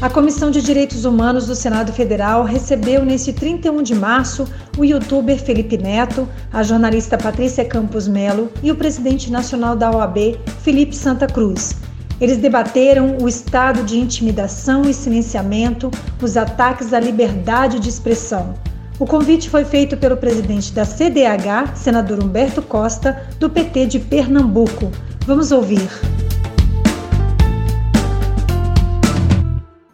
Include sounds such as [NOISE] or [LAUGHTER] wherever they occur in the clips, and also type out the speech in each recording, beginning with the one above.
A Comissão de Direitos Humanos do Senado Federal recebeu neste 31 de março o youtuber Felipe Neto, a jornalista Patrícia Campos Melo e o presidente nacional da OAB, Felipe Santa Cruz. Eles debateram o estado de intimidação e silenciamento, os ataques à liberdade de expressão. O convite foi feito pelo presidente da CDH, senador Humberto Costa, do PT de Pernambuco. Vamos ouvir.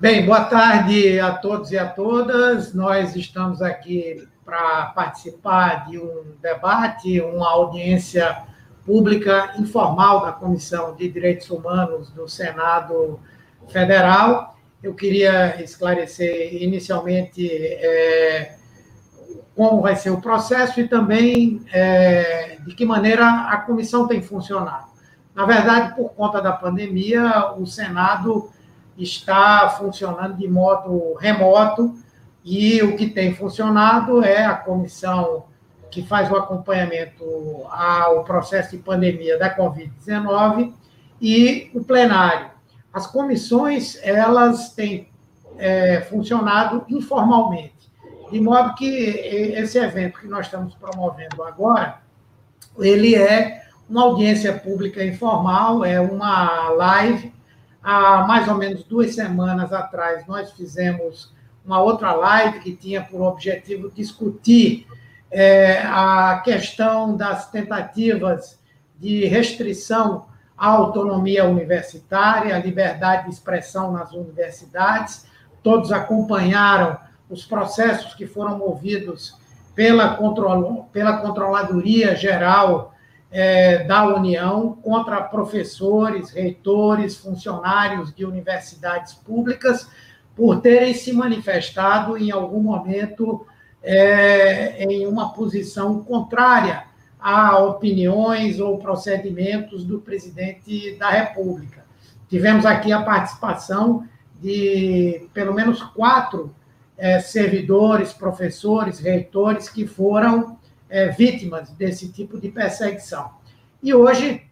Bem, boa tarde a todos e a todas. Nós estamos aqui para participar de um debate, uma audiência pública informal da Comissão de Direitos Humanos do Senado Federal. Eu queria esclarecer inicialmente é, como vai ser o processo e também é, de que maneira a comissão tem funcionado. Na verdade, por conta da pandemia, o Senado está funcionando de modo remoto e o que tem funcionado é a comissão que faz o acompanhamento ao processo de pandemia da Covid-19 e o plenário. As comissões, elas têm é, funcionado informalmente, de modo que esse evento que nós estamos promovendo agora, ele é uma audiência pública informal, é uma live há mais ou menos duas semanas atrás, nós fizemos uma outra live que tinha por objetivo discutir é, a questão das tentativas de restrição à autonomia universitária, à liberdade de expressão nas universidades. Todos acompanharam os processos que foram movidos pela, control, pela Controladoria Geral é, da União contra professores, reitores, funcionários de universidades públicas por terem se manifestado em algum momento é, em uma posição contrária a opiniões ou procedimentos do presidente da República. Tivemos aqui a participação de pelo menos quatro é, servidores, professores, reitores que foram é, vítimas desse tipo de perseguição. E hoje,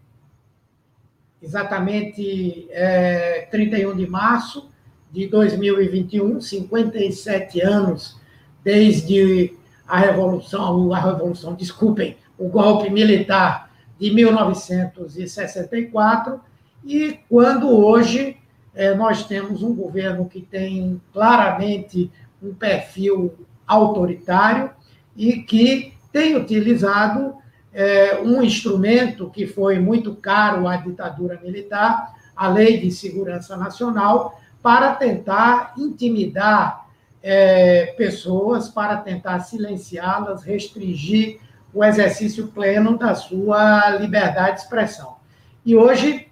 exatamente é, 31 de março de 2021, 57 anos desde a Revolução, a Revolução, desculpem, o golpe militar de 1964, e quando hoje é, nós temos um governo que tem claramente um perfil autoritário e que tem utilizado é, um instrumento que foi muito caro à ditadura militar, a Lei de Segurança Nacional, para tentar intimidar é, pessoas, para tentar silenciá-las, restringir o exercício pleno da sua liberdade de expressão. E hoje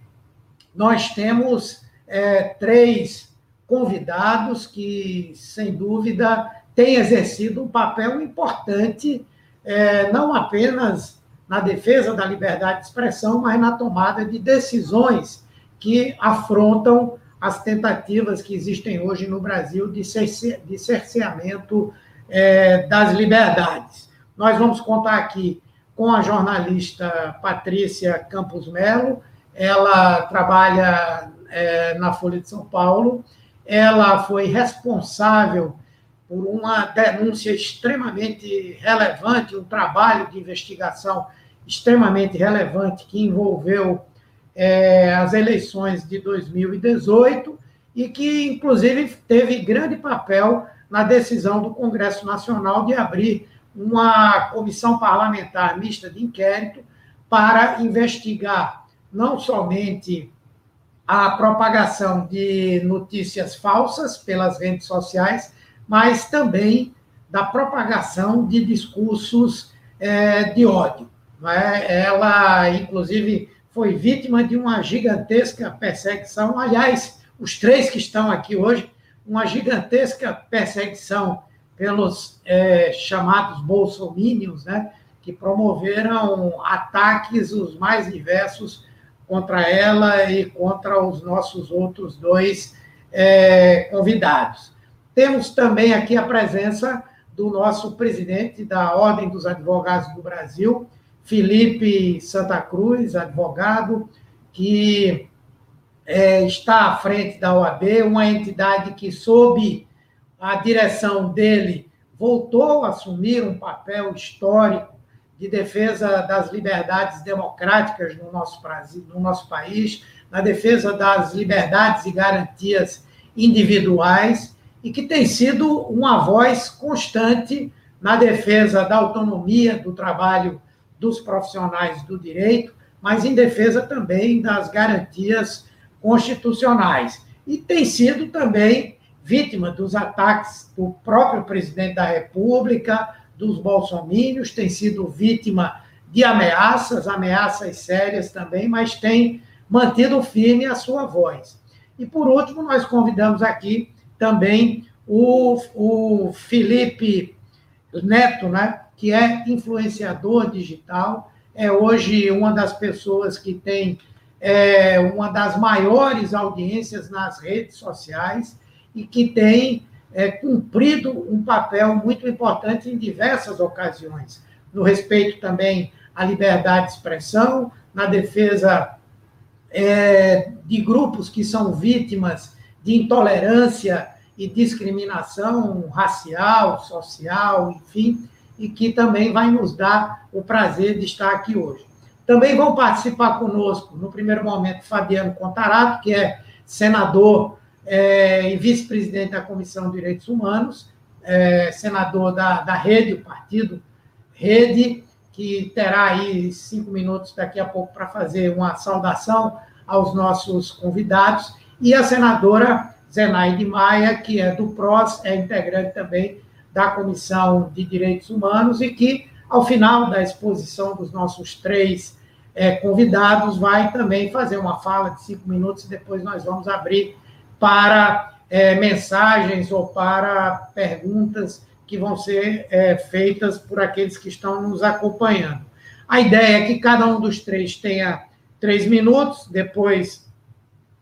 nós temos é, três convidados que, sem dúvida, têm exercido um papel importante é, não apenas na defesa da liberdade de expressão, mas na tomada de decisões que afrontam as tentativas que existem hoje no Brasil de, de cerceamento é, das liberdades. Nós vamos contar aqui com a jornalista Patrícia Campos Melo, ela trabalha é, na Folha de São Paulo, ela foi responsável por uma denúncia extremamente relevante, um trabalho de investigação extremamente relevante que envolveu é, as eleições de 2018 e que, inclusive, teve grande papel na decisão do Congresso Nacional de abrir uma comissão parlamentar mista de inquérito para investigar não somente a propagação de notícias falsas pelas redes sociais, mas também da propagação de discursos é, de ódio. É? Ela, inclusive, foi vítima de uma gigantesca perseguição. Aliás, os três que estão aqui hoje, uma gigantesca perseguição pelos é, chamados bolsomínios, né, que promoveram ataques os mais diversos contra ela e contra os nossos outros dois é, convidados. Temos também aqui a presença do nosso presidente da Ordem dos Advogados do Brasil, Felipe Santa Cruz, advogado, que é, está à frente da OAB, uma entidade que, sob a direção dele, voltou a assumir um papel histórico de defesa das liberdades democráticas no nosso, no nosso país, na defesa das liberdades e garantias individuais, e que tem sido uma voz constante na defesa da autonomia do trabalho dos profissionais do direito, mas em defesa também das garantias constitucionais. E tem sido também vítima dos ataques do próprio presidente da República, dos bolsomínios, tem sido vítima de ameaças, ameaças sérias também, mas tem mantido firme a sua voz. E, por último, nós convidamos aqui também o, o Felipe Neto, né, que é influenciador digital, é hoje uma das pessoas que tem é, uma das maiores audiências nas redes sociais e que tem é, cumprido um papel muito importante em diversas ocasiões, no respeito também à liberdade de expressão, na defesa é, de grupos que são vítimas de intolerância e discriminação racial, social, enfim, e que também vai nos dar o prazer de estar aqui hoje. Também vão participar conosco, no primeiro momento, Fabiano Contarato, que é senador é, e vice-presidente da Comissão de Direitos Humanos, é, senador da, da Rede, o partido Rede, que terá aí cinco minutos daqui a pouco para fazer uma saudação aos nossos convidados, e a senadora Zenaide Maia, que é do PROS, é integrante também da Comissão de Direitos Humanos e que, ao final da exposição dos nossos três é, convidados, vai também fazer uma fala de cinco minutos e depois nós vamos abrir para é, mensagens ou para perguntas que vão ser é, feitas por aqueles que estão nos acompanhando. A ideia é que cada um dos três tenha três minutos, depois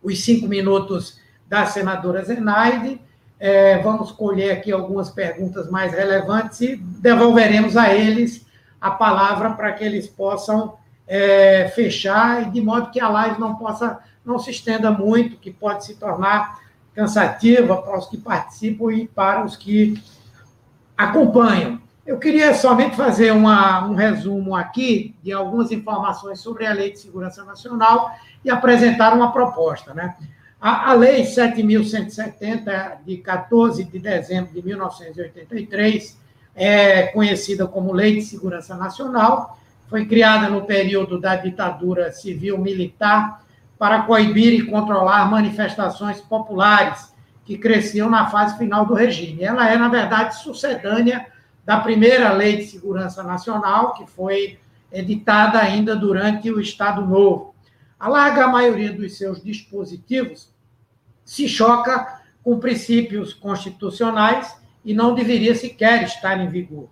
os cinco minutos da senadora Zenaide. É, vamos colher aqui algumas perguntas mais relevantes e devolveremos a eles a palavra para que eles possam é, fechar de modo que a live não possa não se estenda muito, que pode se tornar cansativa para os que participam e para os que acompanham. Eu queria somente fazer uma, um resumo aqui de algumas informações sobre a Lei de Segurança Nacional e apresentar uma proposta. Né? A, a Lei 7.170, de 14 de dezembro de 1983, é conhecida como Lei de Segurança Nacional, foi criada no período da ditadura civil-militar para coibir e controlar manifestações populares que cresciam na fase final do regime. Ela é, na verdade, sucedânea da primeira Lei de Segurança Nacional, que foi editada ainda durante o Estado Novo. A larga maioria dos seus dispositivos se choca com princípios constitucionais e não deveria sequer estar em vigor.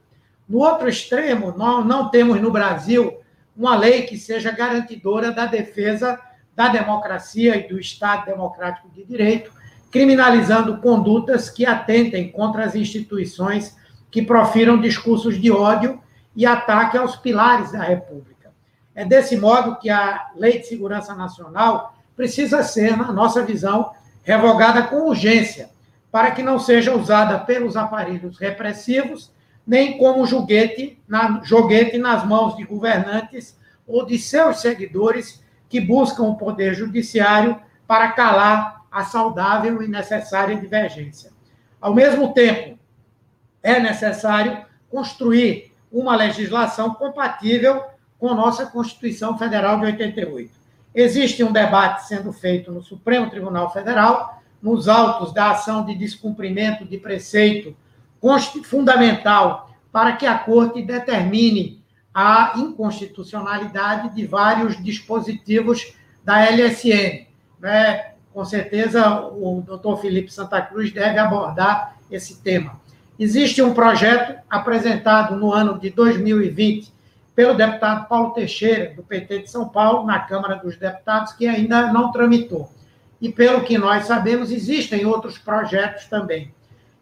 No outro extremo, nós não temos no Brasil uma lei que seja garantidora da defesa da democracia e do Estado democrático de direito, criminalizando condutas que atentem contra as instituições que profiram discursos de ódio e ataque aos pilares da República. É desse modo que a Lei de Segurança Nacional precisa ser, na nossa visão, revogada com urgência, para que não seja usada pelos aparelhos repressivos, nem como joguete, na, joguete nas mãos de governantes ou de seus seguidores que buscam o poder judiciário para calar a saudável e necessária divergência. Ao mesmo tempo, é necessário construir uma legislação compatível com nossa Constituição Federal de 88. Existe um debate sendo feito no Supremo Tribunal Federal, nos autos da ação de descumprimento de preceito fundamental para que a Corte determine a inconstitucionalidade de vários dispositivos da LSN. Né? Com certeza, o doutor Felipe Santa Cruz deve abordar esse tema. Existe um projeto apresentado no ano de 2020 pelo deputado Paulo Teixeira, do PT de São Paulo, na Câmara dos Deputados, que ainda não tramitou. E, pelo que nós sabemos, existem outros projetos também.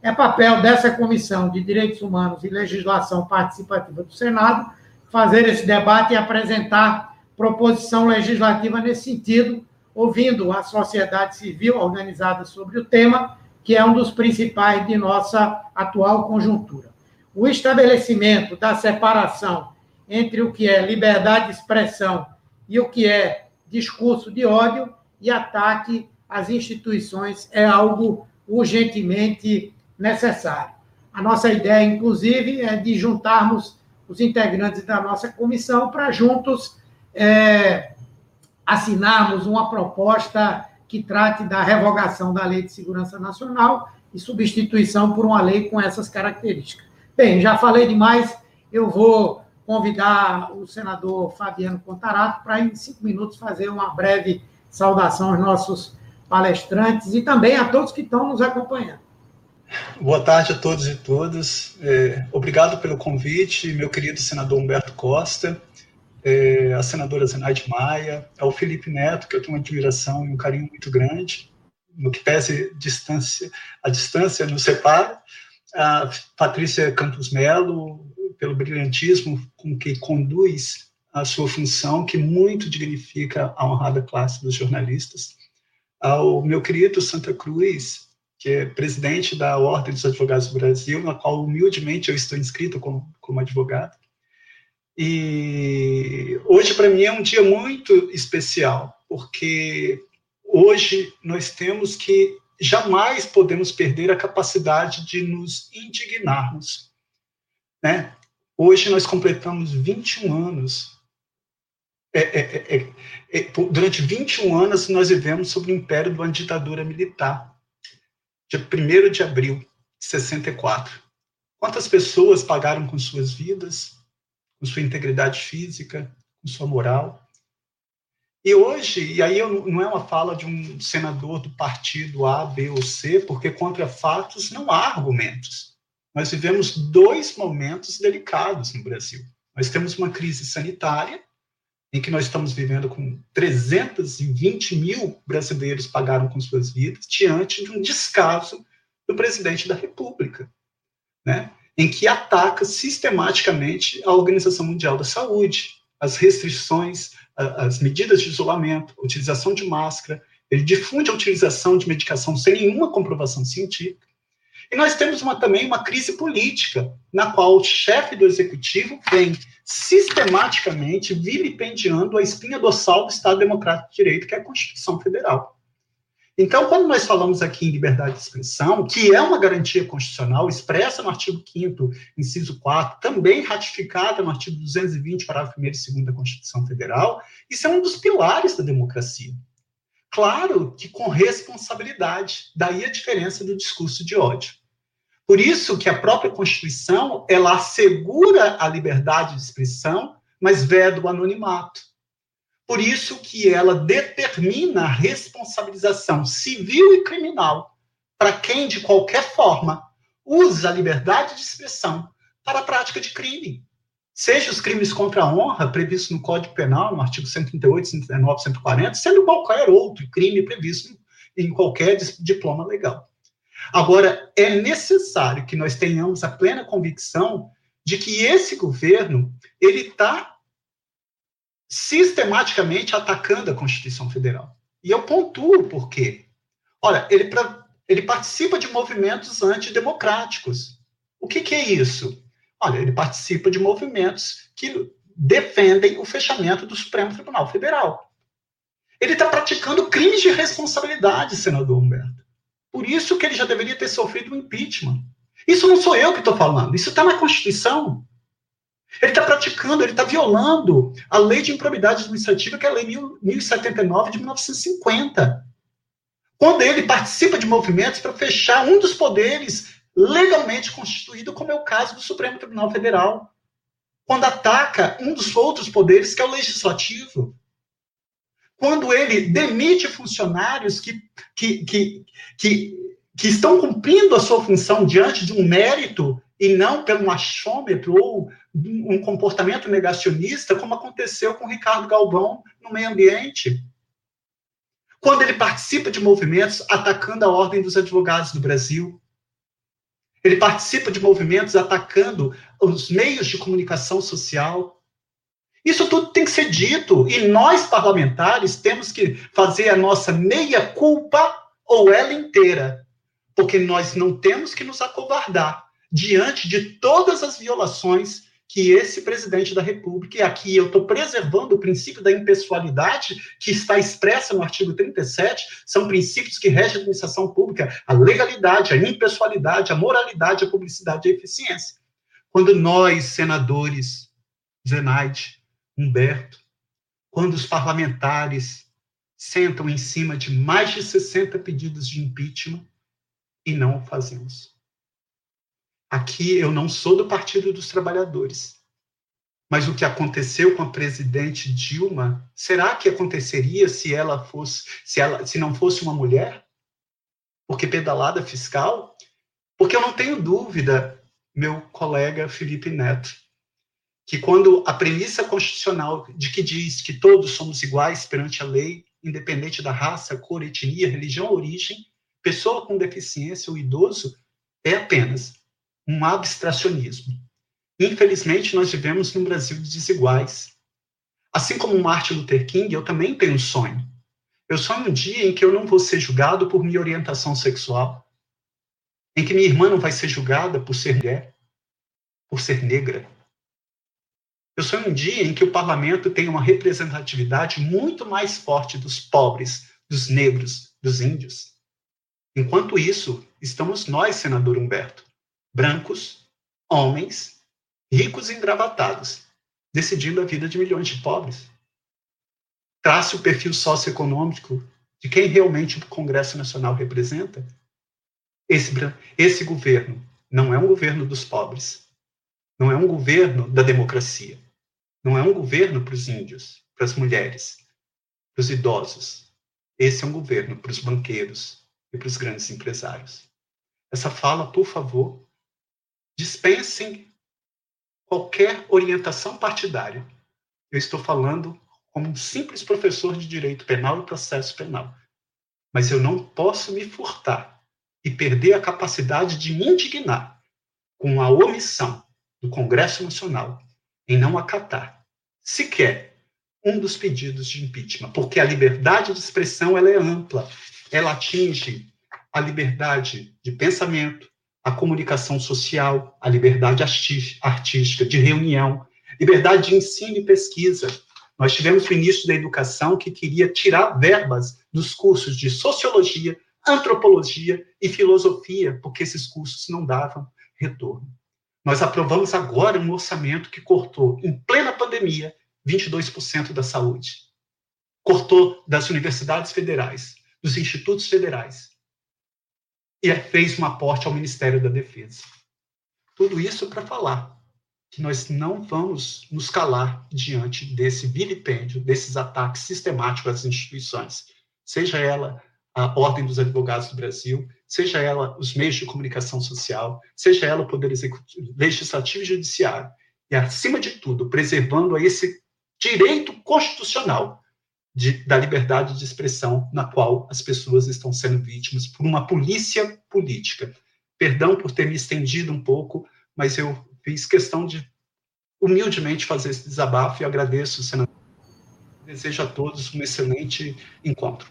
É papel dessa Comissão de Direitos Humanos e Legislação Participativa do Senado fazer esse debate e apresentar proposição legislativa nesse sentido, ouvindo a sociedade civil organizada sobre o tema, que é um dos principais de nossa atual conjuntura. O estabelecimento da separação entre o que é liberdade de expressão e o que é discurso de ódio e ataque às instituições é algo urgentemente necessário. A nossa ideia, inclusive, é de juntarmos os integrantes da nossa comissão para juntos é, assinarmos uma proposta que trate da revogação da Lei de Segurança Nacional e substituição por uma lei com essas características. Bem, já falei demais, eu vou convidar o senador Fabiano Contarato para, em cinco minutos, fazer uma breve saudação aos nossos palestrantes e também a todos que estão nos acompanhando. Boa tarde a todos e todas. É, obrigado pelo convite, meu querido senador Humberto Costa, é, a senadora Zenaide Maia, ao Felipe Neto, que eu tenho uma admiração e um carinho muito grande, no que pese distância, a distância nos separa, a Patrícia Campos Melo, pelo brilhantismo com que conduz a sua função, que muito dignifica a honrada classe dos jornalistas, ao meu querido Santa Cruz, que é presidente da Ordem dos Advogados do Brasil, na qual humildemente eu estou inscrito como, como advogado. E hoje, para mim, é um dia muito especial, porque hoje nós temos que jamais podemos perder a capacidade de nos indignarmos. Né? Hoje nós completamos 21 anos. É, é, é, é durante 21 anos nós vivemos sob o império de uma ditadura militar dia 1 de abril de 64. Quantas pessoas pagaram com suas vidas, com sua integridade física, com sua moral? E hoje, e aí não é uma fala de um senador do partido A, B ou C, porque contra fatos não há argumentos. Nós vivemos dois momentos delicados no Brasil. Nós temos uma crise sanitária, em que nós estamos vivendo com 320 mil brasileiros pagaram com suas vidas, diante de um descaso do presidente da República, né? Em que ataca sistematicamente a Organização Mundial da Saúde, as restrições, as medidas de isolamento, a utilização de máscara, ele difunde a utilização de medicação sem nenhuma comprovação científica. E nós temos uma, também uma crise política, na qual o chefe do executivo vem sistematicamente vilipendiando a espinha dorsal do Estado Democrático de Direito, que é a Constituição Federal. Então, quando nós falamos aqui em liberdade de expressão, que é uma garantia constitucional expressa no artigo 5 inciso 4, também ratificada no artigo 220, parágrafo 1 e 2 da Constituição Federal, isso é um dos pilares da democracia. Claro que com responsabilidade, daí a diferença do discurso de ódio. Por isso que a própria Constituição, ela assegura a liberdade de expressão, mas veda o anonimato. Por isso que ela determina a responsabilização civil e criminal para quem, de qualquer forma, usa a liberdade de expressão para a prática de crime. Seja os crimes contra a honra, previstos no Código Penal, no artigo 138, 139, 140, sendo qualquer outro crime previsto em qualquer diploma legal. Agora, é necessário que nós tenhamos a plena convicção de que esse governo ele está sistematicamente atacando a Constituição Federal. E eu pontuo por quê. Olha, ele, pra, ele participa de movimentos antidemocráticos. O que, que é isso? Olha, ele participa de movimentos que defendem o fechamento do Supremo Tribunal Federal. Ele está praticando crimes de responsabilidade, senador Humberto. Por isso que ele já deveria ter sofrido um impeachment. Isso não sou eu que estou falando, isso está na Constituição. Ele está praticando, ele está violando a lei de improbidade administrativa, que é a lei 1079 de 1950. Quando ele participa de movimentos para fechar um dos poderes legalmente constituído, como é o caso do Supremo Tribunal Federal. Quando ataca um dos outros poderes, que é o legislativo quando ele demite funcionários que, que, que, que, que estão cumprindo a sua função diante de um mérito e não pelo achômetro ou um comportamento negacionista, como aconteceu com Ricardo Galvão no meio ambiente. Quando ele participa de movimentos atacando a ordem dos advogados do Brasil, ele participa de movimentos atacando os meios de comunicação social, Isso tudo tem que ser dito. E nós, parlamentares, temos que fazer a nossa meia-culpa ou ela inteira. Porque nós não temos que nos acovardar diante de todas as violações que esse presidente da República, e aqui eu estou preservando o princípio da impessoalidade, que está expressa no artigo 37, são princípios que regem a administração pública, a legalidade, a impessoalidade, a moralidade, a publicidade e a eficiência. Quando nós, senadores, Zenaide, Humberto, quando os parlamentares sentam em cima de mais de 60 pedidos de impeachment e não o fazemos. Aqui eu não sou do Partido dos Trabalhadores. Mas o que aconteceu com a presidente Dilma, será que aconteceria se ela fosse, se ela, se não fosse uma mulher? Porque pedalada fiscal? Porque eu não tenho dúvida, meu colega Felipe Neto, que quando a premissa constitucional de que diz que todos somos iguais perante a lei, independente da raça, cor, etnia, religião, origem, pessoa com deficiência ou idoso, é apenas um abstracionismo. Infelizmente, nós vivemos num Brasil de desiguais. Assim como Martin Luther King, eu também tenho um sonho. Eu sonho um dia em que eu não vou ser julgado por minha orientação sexual, em que minha irmã não vai ser julgada por ser mulher, por ser negra. Eu sonho um dia em que o parlamento tenha uma representatividade muito mais forte dos pobres, dos negros, dos índios. Enquanto isso, estamos nós, senador Humberto, brancos, homens, ricos e engravatados, decidindo a vida de milhões de pobres. Trace o perfil socioeconômico de quem realmente o Congresso Nacional representa. Esse, esse governo não é um governo dos pobres, não é um governo da democracia, não é um governo para os índios, para as mulheres, para os idosos. Esse é um governo para os banqueiros e para os grandes empresários. Essa fala, por favor, dispensem qualquer orientação partidária. Eu estou falando como um simples professor de direito penal e processo penal. Mas eu não posso me furtar e perder a capacidade de me indignar com a omissão do Congresso Nacional em não acatar sequer um dos pedidos de impeachment, porque a liberdade de expressão ela é ampla, ela atinge a liberdade de pensamento, a comunicação social, a liberdade artística, de reunião, liberdade de ensino e pesquisa. Nós tivemos o ministro da Educação que queria tirar verbas dos cursos de sociologia, antropologia e filosofia, porque esses cursos não davam retorno. Nós aprovamos agora um orçamento que cortou, em plena pandemia, 22% da saúde. Cortou das universidades federais, dos institutos federais, e fez um aporte ao Ministério da Defesa. Tudo isso para falar que nós não vamos nos calar diante desse vilipêndio, desses ataques sistemáticos às instituições, seja ela a Ordem dos Advogados do Brasil, seja ela os meios de comunicação social, seja ela o Poder Executivo, Legislativo e Judiciário, e, acima de tudo, preservando esse direito constitucional de, da liberdade de expressão na qual as pessoas estão sendo vítimas por uma polícia política. Perdão por ter me estendido um pouco, mas eu fiz questão de humildemente fazer esse desabafo e agradeço, senador. Desejo a todos um excelente encontro.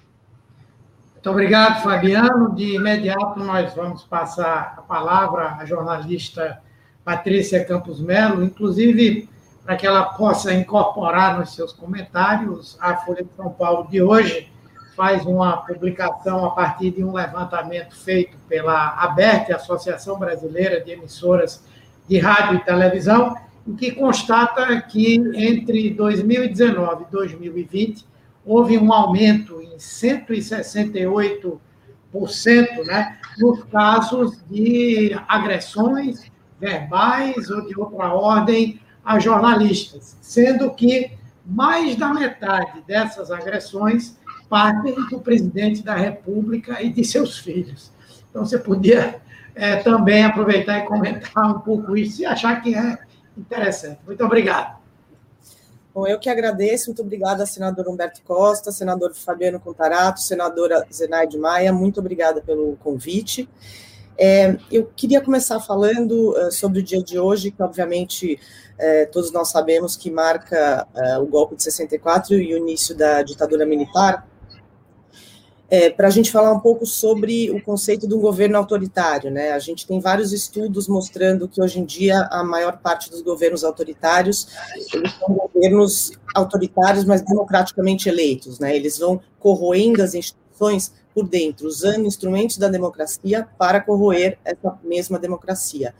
Muito obrigado, Fabiano. De imediato, nós vamos passar a palavra à jornalista Patrícia Campos Melo, inclusive para que ela possa incorporar nos seus comentários. A Folha de São Paulo de hoje faz uma publicação a partir de um levantamento feito pela ABERT, Associação Brasileira de Emissoras de Rádio e Televisão, em que constata que entre 2019 e 2020 houve um aumento em 168% né, nos casos de agressões verbais ou de outra ordem a jornalistas, sendo que mais da metade dessas agressões partem do presidente da República e de seus filhos. Então, você podia é, também aproveitar e comentar um pouco isso e achar que é interessante. Muito obrigado. Bom, eu que agradeço, muito obrigada, senador Humberto Costa, senador Fabiano Contarato, senadora Zenaide Maia, muito obrigada pelo convite. É, eu queria começar falando uh, sobre o dia de hoje, que obviamente uh, todos nós sabemos que marca uh, o golpe de 64 e o início da ditadura militar, é, para a gente falar um pouco sobre o conceito de um governo autoritário. Né? A gente tem vários estudos mostrando que hoje em dia a maior parte dos governos autoritários são governos autoritários, mas democraticamente eleitos. Né? Eles vão corroendo as instituições por dentro, usando instrumentos da democracia para corroer essa mesma democracia.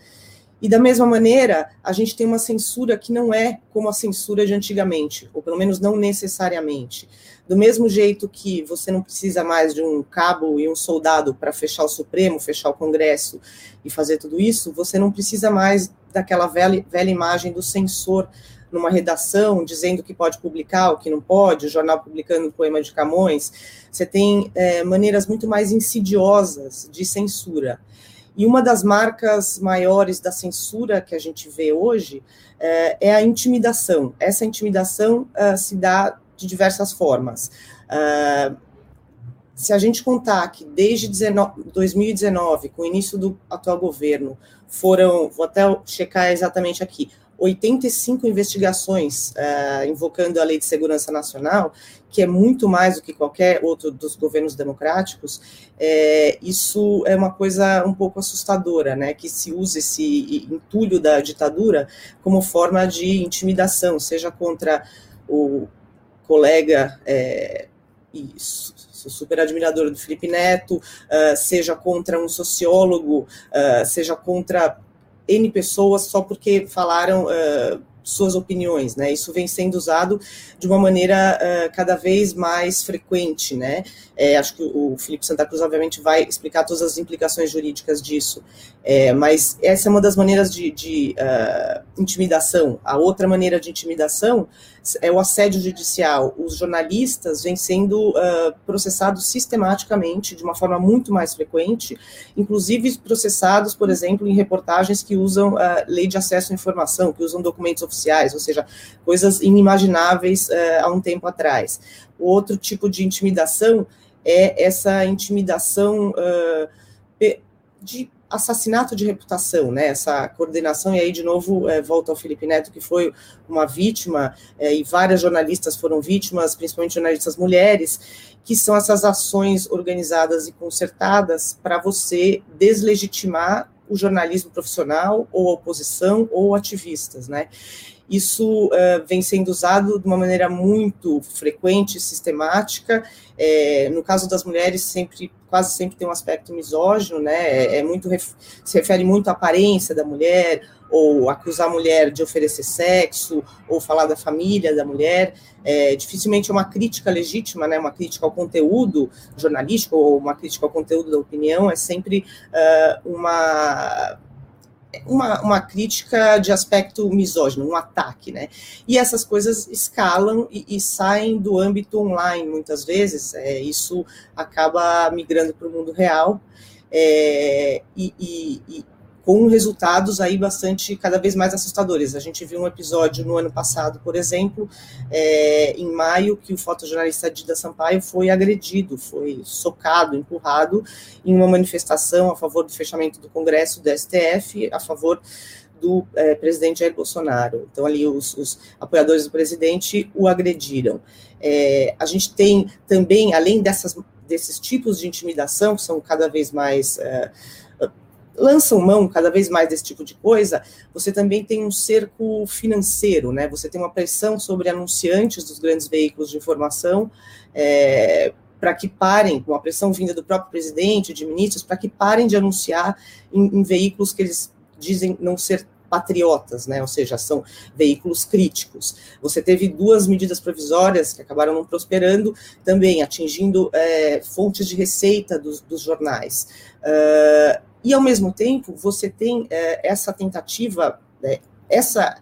E da mesma maneira, a gente tem uma censura que não é como a censura de antigamente, ou pelo menos não necessariamente. Do mesmo jeito que você não precisa mais de um cabo e um soldado para fechar o Supremo, fechar o Congresso e fazer tudo isso, você não precisa mais daquela velha, velha imagem do censor numa redação dizendo que pode publicar, o que não pode, o jornal publicando o poema de Camões. Você tem é, maneiras muito mais insidiosas de censura. E uma das marcas maiores da censura que a gente vê hoje é, é a intimidação. Essa intimidação uh, se dá de diversas formas. Uh, se a gente contar que desde 2019, com o início do atual governo, foram, vou até checar exatamente aqui, 85 investigações uh, invocando a Lei de Segurança Nacional, que é muito mais do que qualquer outro dos governos democráticos, é, isso é uma coisa um pouco assustadora, né? Que se usa esse entulho da ditadura como forma de intimidação, seja contra o colega é, isso, sou super admiradora do Felipe Neto, uh, seja contra um sociólogo, uh, seja contra N pessoas só porque falaram uh, suas opiniões, né? Isso vem sendo usado de uma maneira uh, cada vez mais frequente, né? É, acho que o Felipe Santa Cruz, obviamente, vai explicar todas as implicações jurídicas disso, é, mas essa é uma das maneiras de, de uh, intimidação. A outra maneira de intimidação é o assédio judicial. Os jornalistas vêm sendo uh, processados sistematicamente, de uma forma muito mais frequente, inclusive processados, por exemplo, em reportagens que usam a lei de acesso à informação, que usam documentos oficiais, ou seja, coisas inimagináveis uh, há um tempo atrás. O outro tipo de intimidação é essa intimidação uh, de assassinato de reputação, né? Essa coordenação, e aí, de novo, é, volta ao Felipe Neto, que foi uma vítima, é, e várias jornalistas foram vítimas, principalmente jornalistas mulheres, que são essas ações organizadas e concertadas para você deslegitimar o jornalismo profissional, ou a oposição, ou ativistas, né? Isso uh, vem sendo usado de uma maneira muito frequente, sistemática. É, no caso das mulheres, sempre, quase sempre tem um aspecto misógino, né? É, é muito se refere muito à aparência da mulher, ou acusar a mulher de oferecer sexo, ou falar da família da mulher. É, dificilmente é uma crítica legítima, né? Uma crítica ao conteúdo jornalístico ou uma crítica ao conteúdo da opinião. É sempre uh, uma uma, uma crítica de aspecto misógino, um ataque, né? E essas coisas escalam e, e saem do âmbito online muitas vezes, é, isso acaba migrando para o mundo real. É, e, e, com resultados aí bastante, cada vez mais assustadores. A gente viu um episódio no ano passado, por exemplo, é, em maio, que o fotojornalista Dida Sampaio foi agredido, foi socado, empurrado em uma manifestação a favor do fechamento do Congresso do STF, a favor do é, presidente Jair Bolsonaro. Então, ali, os, os, apoiadores do presidente o agrediram. É, a gente tem também, além dessas, desses tipos de intimidação, que são cada vez mais. É, lançam mão cada vez mais desse tipo de coisa, você também tem um cerco financeiro, né? Você tem uma pressão sobre anunciantes dos grandes veículos de informação é, para que parem, com a pressão vinda do próprio presidente, de ministros, para que parem de anunciar em, em veículos que eles dizem não ser patriotas, né? Ou seja, são veículos críticos. Você teve duas medidas provisórias que acabaram não prosperando, também atingindo é, fontes de receita dos, dos jornais. Uh, e, ao mesmo tempo, você tem é, essa tentativa, né, essa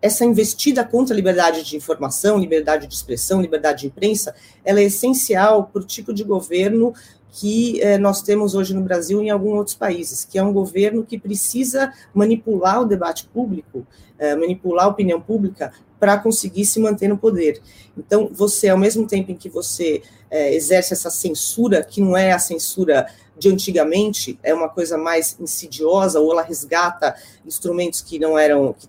essa investida contra a liberdade de informação, liberdade de expressão, liberdade de imprensa, ela é essencial para o tipo de governo que eh, nós temos hoje no Brasil e em alguns outros países, que é um governo que precisa manipular o debate público, eh, manipular a opinião pública para conseguir se manter no poder. Então, você, ao mesmo tempo em que você eh, exerce essa censura, que não é a censura de antigamente, é uma coisa mais insidiosa, ou ela resgata instrumentos que não eram, que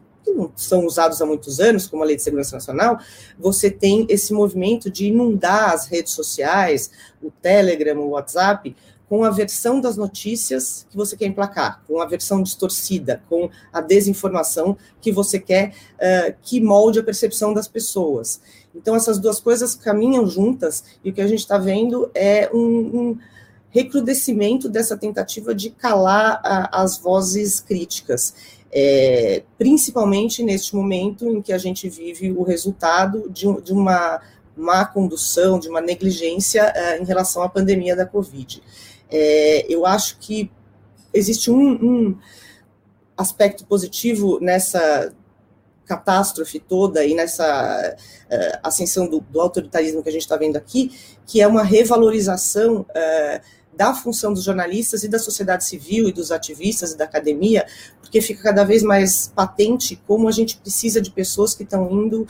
são usados há muitos anos, como a Lei de Segurança Nacional, você tem esse movimento de inundar as redes sociais, o Telegram, o WhatsApp, com a versão das notícias que você quer emplacar, com a versão distorcida, com a desinformação que você quer uh, que molde a percepção das pessoas. Então, essas duas coisas caminham juntas, e o que a gente está vendo é um, um recrudescimento dessa tentativa de calar a, as vozes críticas é, principalmente neste momento em que a gente vive o resultado de, de uma má condução, de uma negligência é, em relação à pandemia da Covid. É, eu acho que existe um, um aspecto positivo nessa catástrofe toda e nessa uh, ascensão do, do, autoritarismo que a gente está vendo aqui, que é uma revalorização uh, da função dos jornalistas e da sociedade civil e dos ativistas e da academia, porque fica cada vez mais patente como a gente precisa de pessoas que estão indo uh,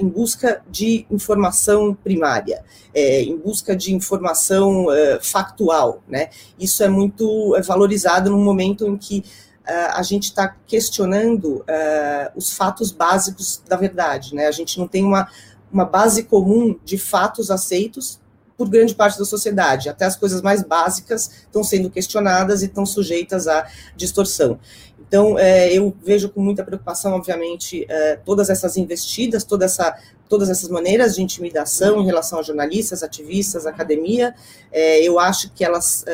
em busca de informação primária, é, em busca de informação uh, factual, né? Isso é muito valorizado no momento em que Uh, a gente está questionando uh, os fatos básicos da verdade, né? A gente não tem uma, uma base comum de fatos aceitos por grande parte da sociedade. Até as coisas mais básicas estão sendo questionadas e estão sujeitas à distorção. Então, é, eu vejo com muita preocupação, obviamente, é, todas essas investidas, toda essa, todas essas maneiras de intimidação em relação a jornalistas, ativistas, academia. É, eu acho que elas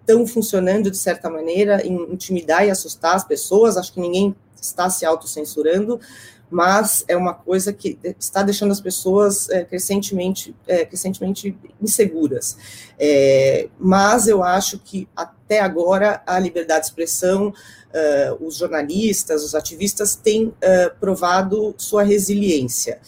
estão é, funcionando, de certa maneira, em intimidar e assustar as pessoas. Acho que ninguém está se autocensurando, mas é uma coisa que está deixando as pessoas é, crescentemente, é, crescentemente inseguras. É, mas eu acho que até agora a liberdade de expressão, uh, os jornalistas, os ativistas têm uh, provado sua resiliência,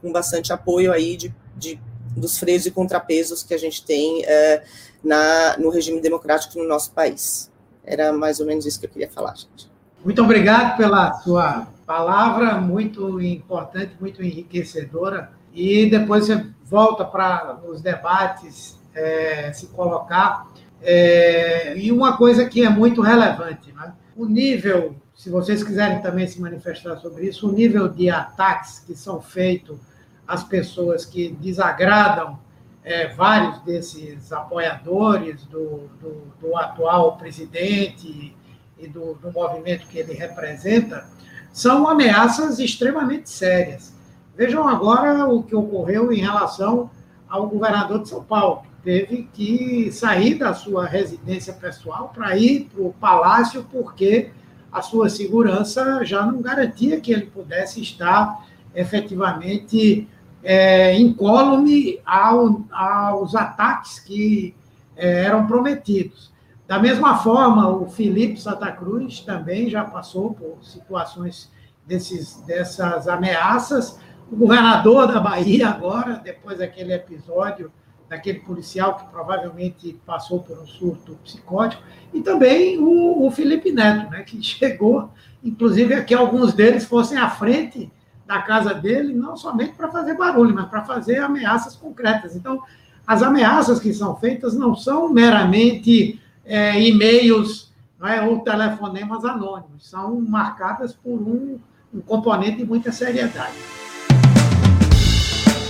com bastante apoio aí de, de, dos freios e contrapesos que a gente tem uh, na, no regime democrático no nosso país. Era mais ou menos isso que eu queria falar, gente. Muito obrigado pela sua palavra, muito importante, muito enriquecedora. E depois você volta para os debates é, se colocar. É, e uma coisa que é muito relevante, né? o nível, se vocês quiserem também se manifestar sobre isso, o nível de ataques que são feitos às pessoas que desagradam é, vários desses apoiadores do, do, do atual presidente e do, do movimento que ele representa, são ameaças extremamente sérias. Vejam agora o que ocorreu em relação ao governador de São Paulo, que teve que sair da sua residência pessoal para ir para o palácio, porque a sua segurança já não garantia que ele pudesse estar efetivamente é, incólume ao, aos ataques que é, eram prometidos. Da mesma forma, o Felipe Santa Cruz também já passou por situações desses, dessas ameaças. O governador da Bahia, agora, depois daquele episódio daquele policial que provavelmente passou por um surto psicótico, e também o, o Felipe Neto, né, que [LAUGHS] chegou, inclusive, a que alguns deles fossem à frente da casa dele, não somente para fazer barulho, mas para fazer ameaças concretas. Então, as ameaças que são feitas não são meramente é, e-mails é, ou telefonemas anônimos, são marcadas por um, um componente de muita seriedade.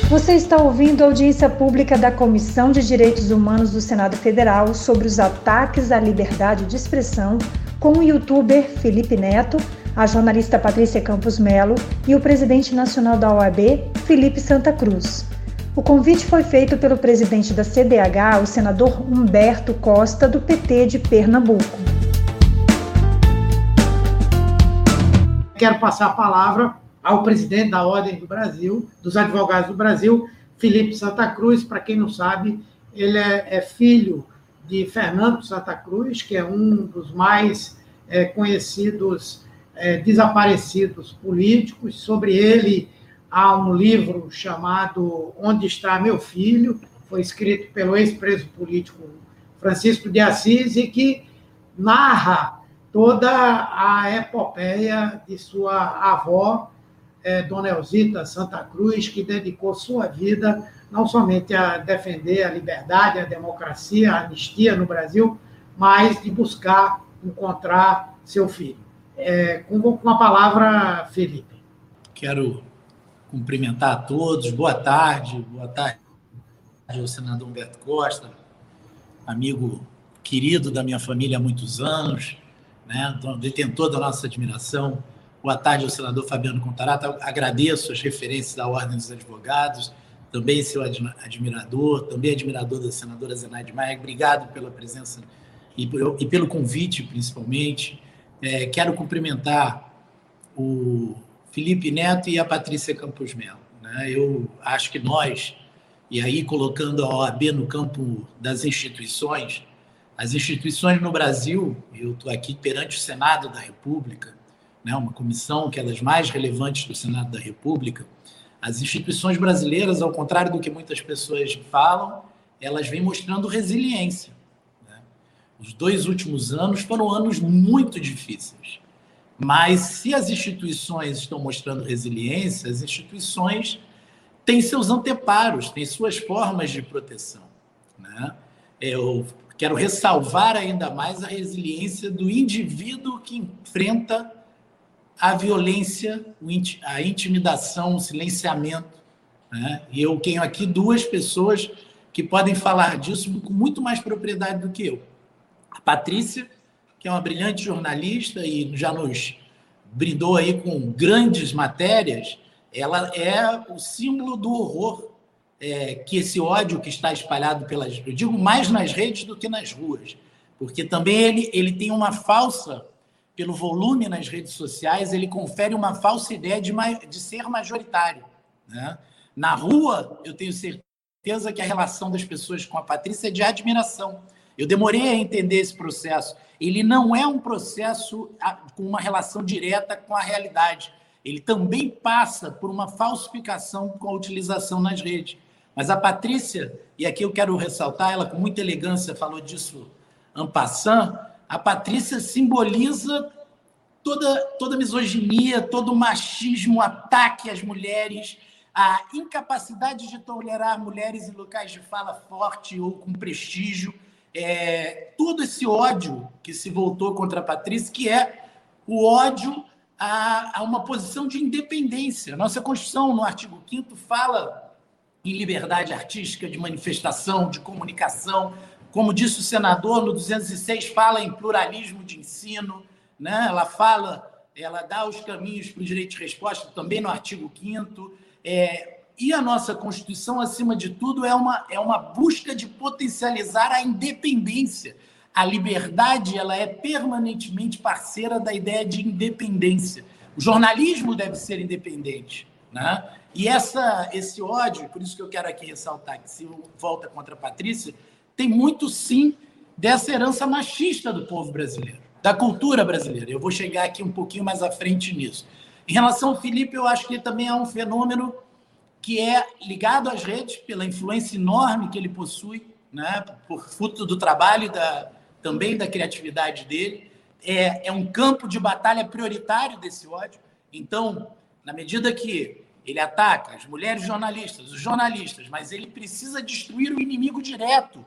Você está ouvindo a audiência pública da Comissão de Direitos Humanos do Senado Federal sobre os ataques à liberdade de expressão com o youtuber Felipe Neto, a jornalista Patrícia Campos Melo e o presidente nacional da OAB, Felipe Santa Cruz. O convite foi feito pelo presidente da CDH, o senador Humberto Costa, do PT de Pernambuco. Quero passar a palavra ao presidente da Ordem do Brasil, dos Advogados do Brasil, Felipe Santa Cruz. Para quem não sabe, ele é, é, filho de Fernando Santa Cruz, que é um dos mais é, conhecidos é, desaparecidos políticos. Sobre ele há um livro chamado Onde Está Meu Filho, foi escrito pelo ex-preso político Francisco de Assis e que narra toda a epopeia de sua avó, é, Dona Elzita Santa Cruz, que dedicou sua vida não somente a defender a liberdade, a democracia, a anistia no Brasil, mas de buscar encontrar seu filho. É, com, com a palavra, Felipe. Quero cumprimentar a todos. Boa tarde, boa tarde ao senador Humberto Costa, amigo querido da minha família há muitos anos, né? Então, detentor da nossa admiração. Boa tarde ao senador Fabiano Contarata. Agradeço as referências da Ordem dos Advogados, também seu admirador, também admirador da senadora Zenaide Maia. Obrigado pela presença e, e pelo convite, principalmente. É, quero cumprimentar o Felipe Neto e a Patrícia Campos Melo. Né? Eu acho que nós, e aí colocando a OAB no campo das instituições, as instituições no Brasil, eu estou aqui perante o Senado da República, né, uma comissão que é das mais relevantes do Senado da República, as instituições brasileiras, ao contrário do que muitas pessoas falam, elas vêm mostrando resiliência. Né? Os dois últimos anos foram anos muito difíceis. Mas se as instituições estão mostrando resiliência, as instituições têm seus anteparos, têm suas formas de proteção. Né? Eu quero ressalvar ainda mais a resiliência do indivíduo que enfrenta a violência, a intimidação, o silenciamento. Né? E eu tenho aqui duas pessoas que podem falar disso com muito mais propriedade do que eu. A Patrícia, que é uma brilhante jornalista e já nos brindou aí com grandes matérias, ela é o símbolo do horror é, que esse ódio que está espalhado pelas. Eu digo mais nas redes do que nas ruas, porque também ele, ele tem uma falsa, pelo volume nas redes sociais, ele confere uma falsa ideia de, de ser majoritário. Né? Na rua, eu tenho certeza que a relação das pessoas com a Patrícia é de admiração. Eu demorei a entender esse processo. Ele não é um processo com uma relação direta com a realidade. Ele também passa por uma falsificação com a utilização nas redes. Mas a Patrícia, e aqui eu quero ressaltar, ela com muita elegância falou disso ampassant, a Patrícia simboliza toda, toda misoginia, todo machismo, ataque às mulheres, a incapacidade de tolerar mulheres em locais de fala forte ou com prestígio, é, todo esse ódio que se voltou contra a Patrícia, que é o ódio a, a uma posição de independência. Nossa Constituição, no artigo 5 fala em liberdade artística de manifestação, de comunicação. Como disse o senador, no 206 fala em pluralismo de ensino, né? ela fala, ela dá os caminhos para o direito de resposta, também no artigo 5 é, e a nossa Constituição, acima de tudo, é uma, é uma busca de potencializar a independência. A liberdade ela é permanentemente parceira da ideia de independência. O jornalismo deve ser independente. Né? E essa, esse ódio, por isso que eu quero aqui ressaltar que se volta contra a Patrícia, tem muito sim dessa herança machista do povo brasileiro, da cultura brasileira. Eu vou chegar aqui um pouquinho mais à frente nisso. Em relação ao Felipe, eu acho que também é um fenômeno que é ligado às redes pela influência enorme que ele possui, né, por fruto do trabalho da, também da criatividade dele. É, é um campo de batalha prioritário desse ódio. Então, na medida que ele ataca as mulheres jornalistas, os jornalistas, mas ele precisa destruir o inimigo direto.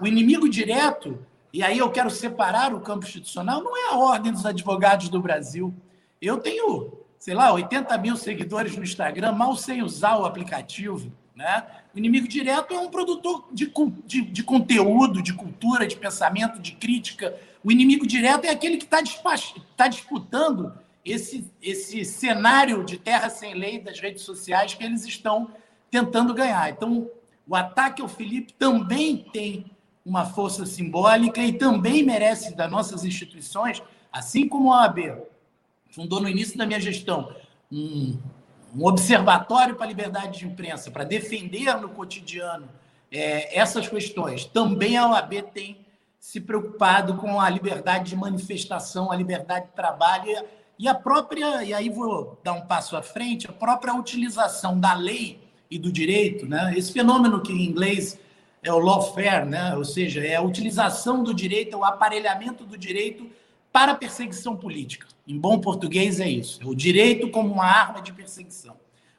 O inimigo direto, e aí eu quero separar o campo institucional, não é a Ordem dos Advogados do Brasil. Eu tenho, sei lá, 80 mil seguidores no Instagram, mal sei usar o aplicativo. Né? O inimigo direto é um produtor de, de, de conteúdo, de cultura, de pensamento, de crítica. O inimigo direto é aquele que está tá disputando esse, esse cenário de terra sem lei das redes sociais que eles estão tentando ganhar. Então, o ataque ao Felipe também tem uma força simbólica e também merece das nossas instituições, assim como a OAB fundou no início da minha gestão um, um observatório para a liberdade de imprensa, para defender no cotidiano é, essas questões. Também a OAB tem se preocupado com a liberdade de manifestação, a liberdade de trabalho E a própria, e aí vou dar um passo à frente, a própria utilização da lei e do direito, né? Esse fenômeno que em inglês é o lawfare, né? Ou seja, é a utilização do direito, é o aparelhamento do direito para perseguição política. Em bom português é isso, é o direito como uma arma de perseguição.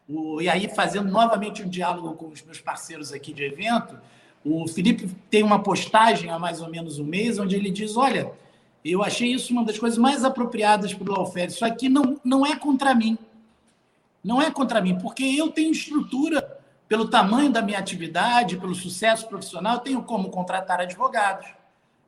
O, e aí, fazendo novamente um diálogo com os meus parceiros aqui de evento, o Felipe tem uma postagem há mais ou menos um mês, onde ele diz: Olha, eu achei isso uma das coisas mais apropriadas para o Lawfare. Isso aqui não, não é contra mim. Não é contra mim, porque eu tenho estrutura, pelo tamanho da minha atividade, pelo sucesso profissional, eu tenho como contratar advogados,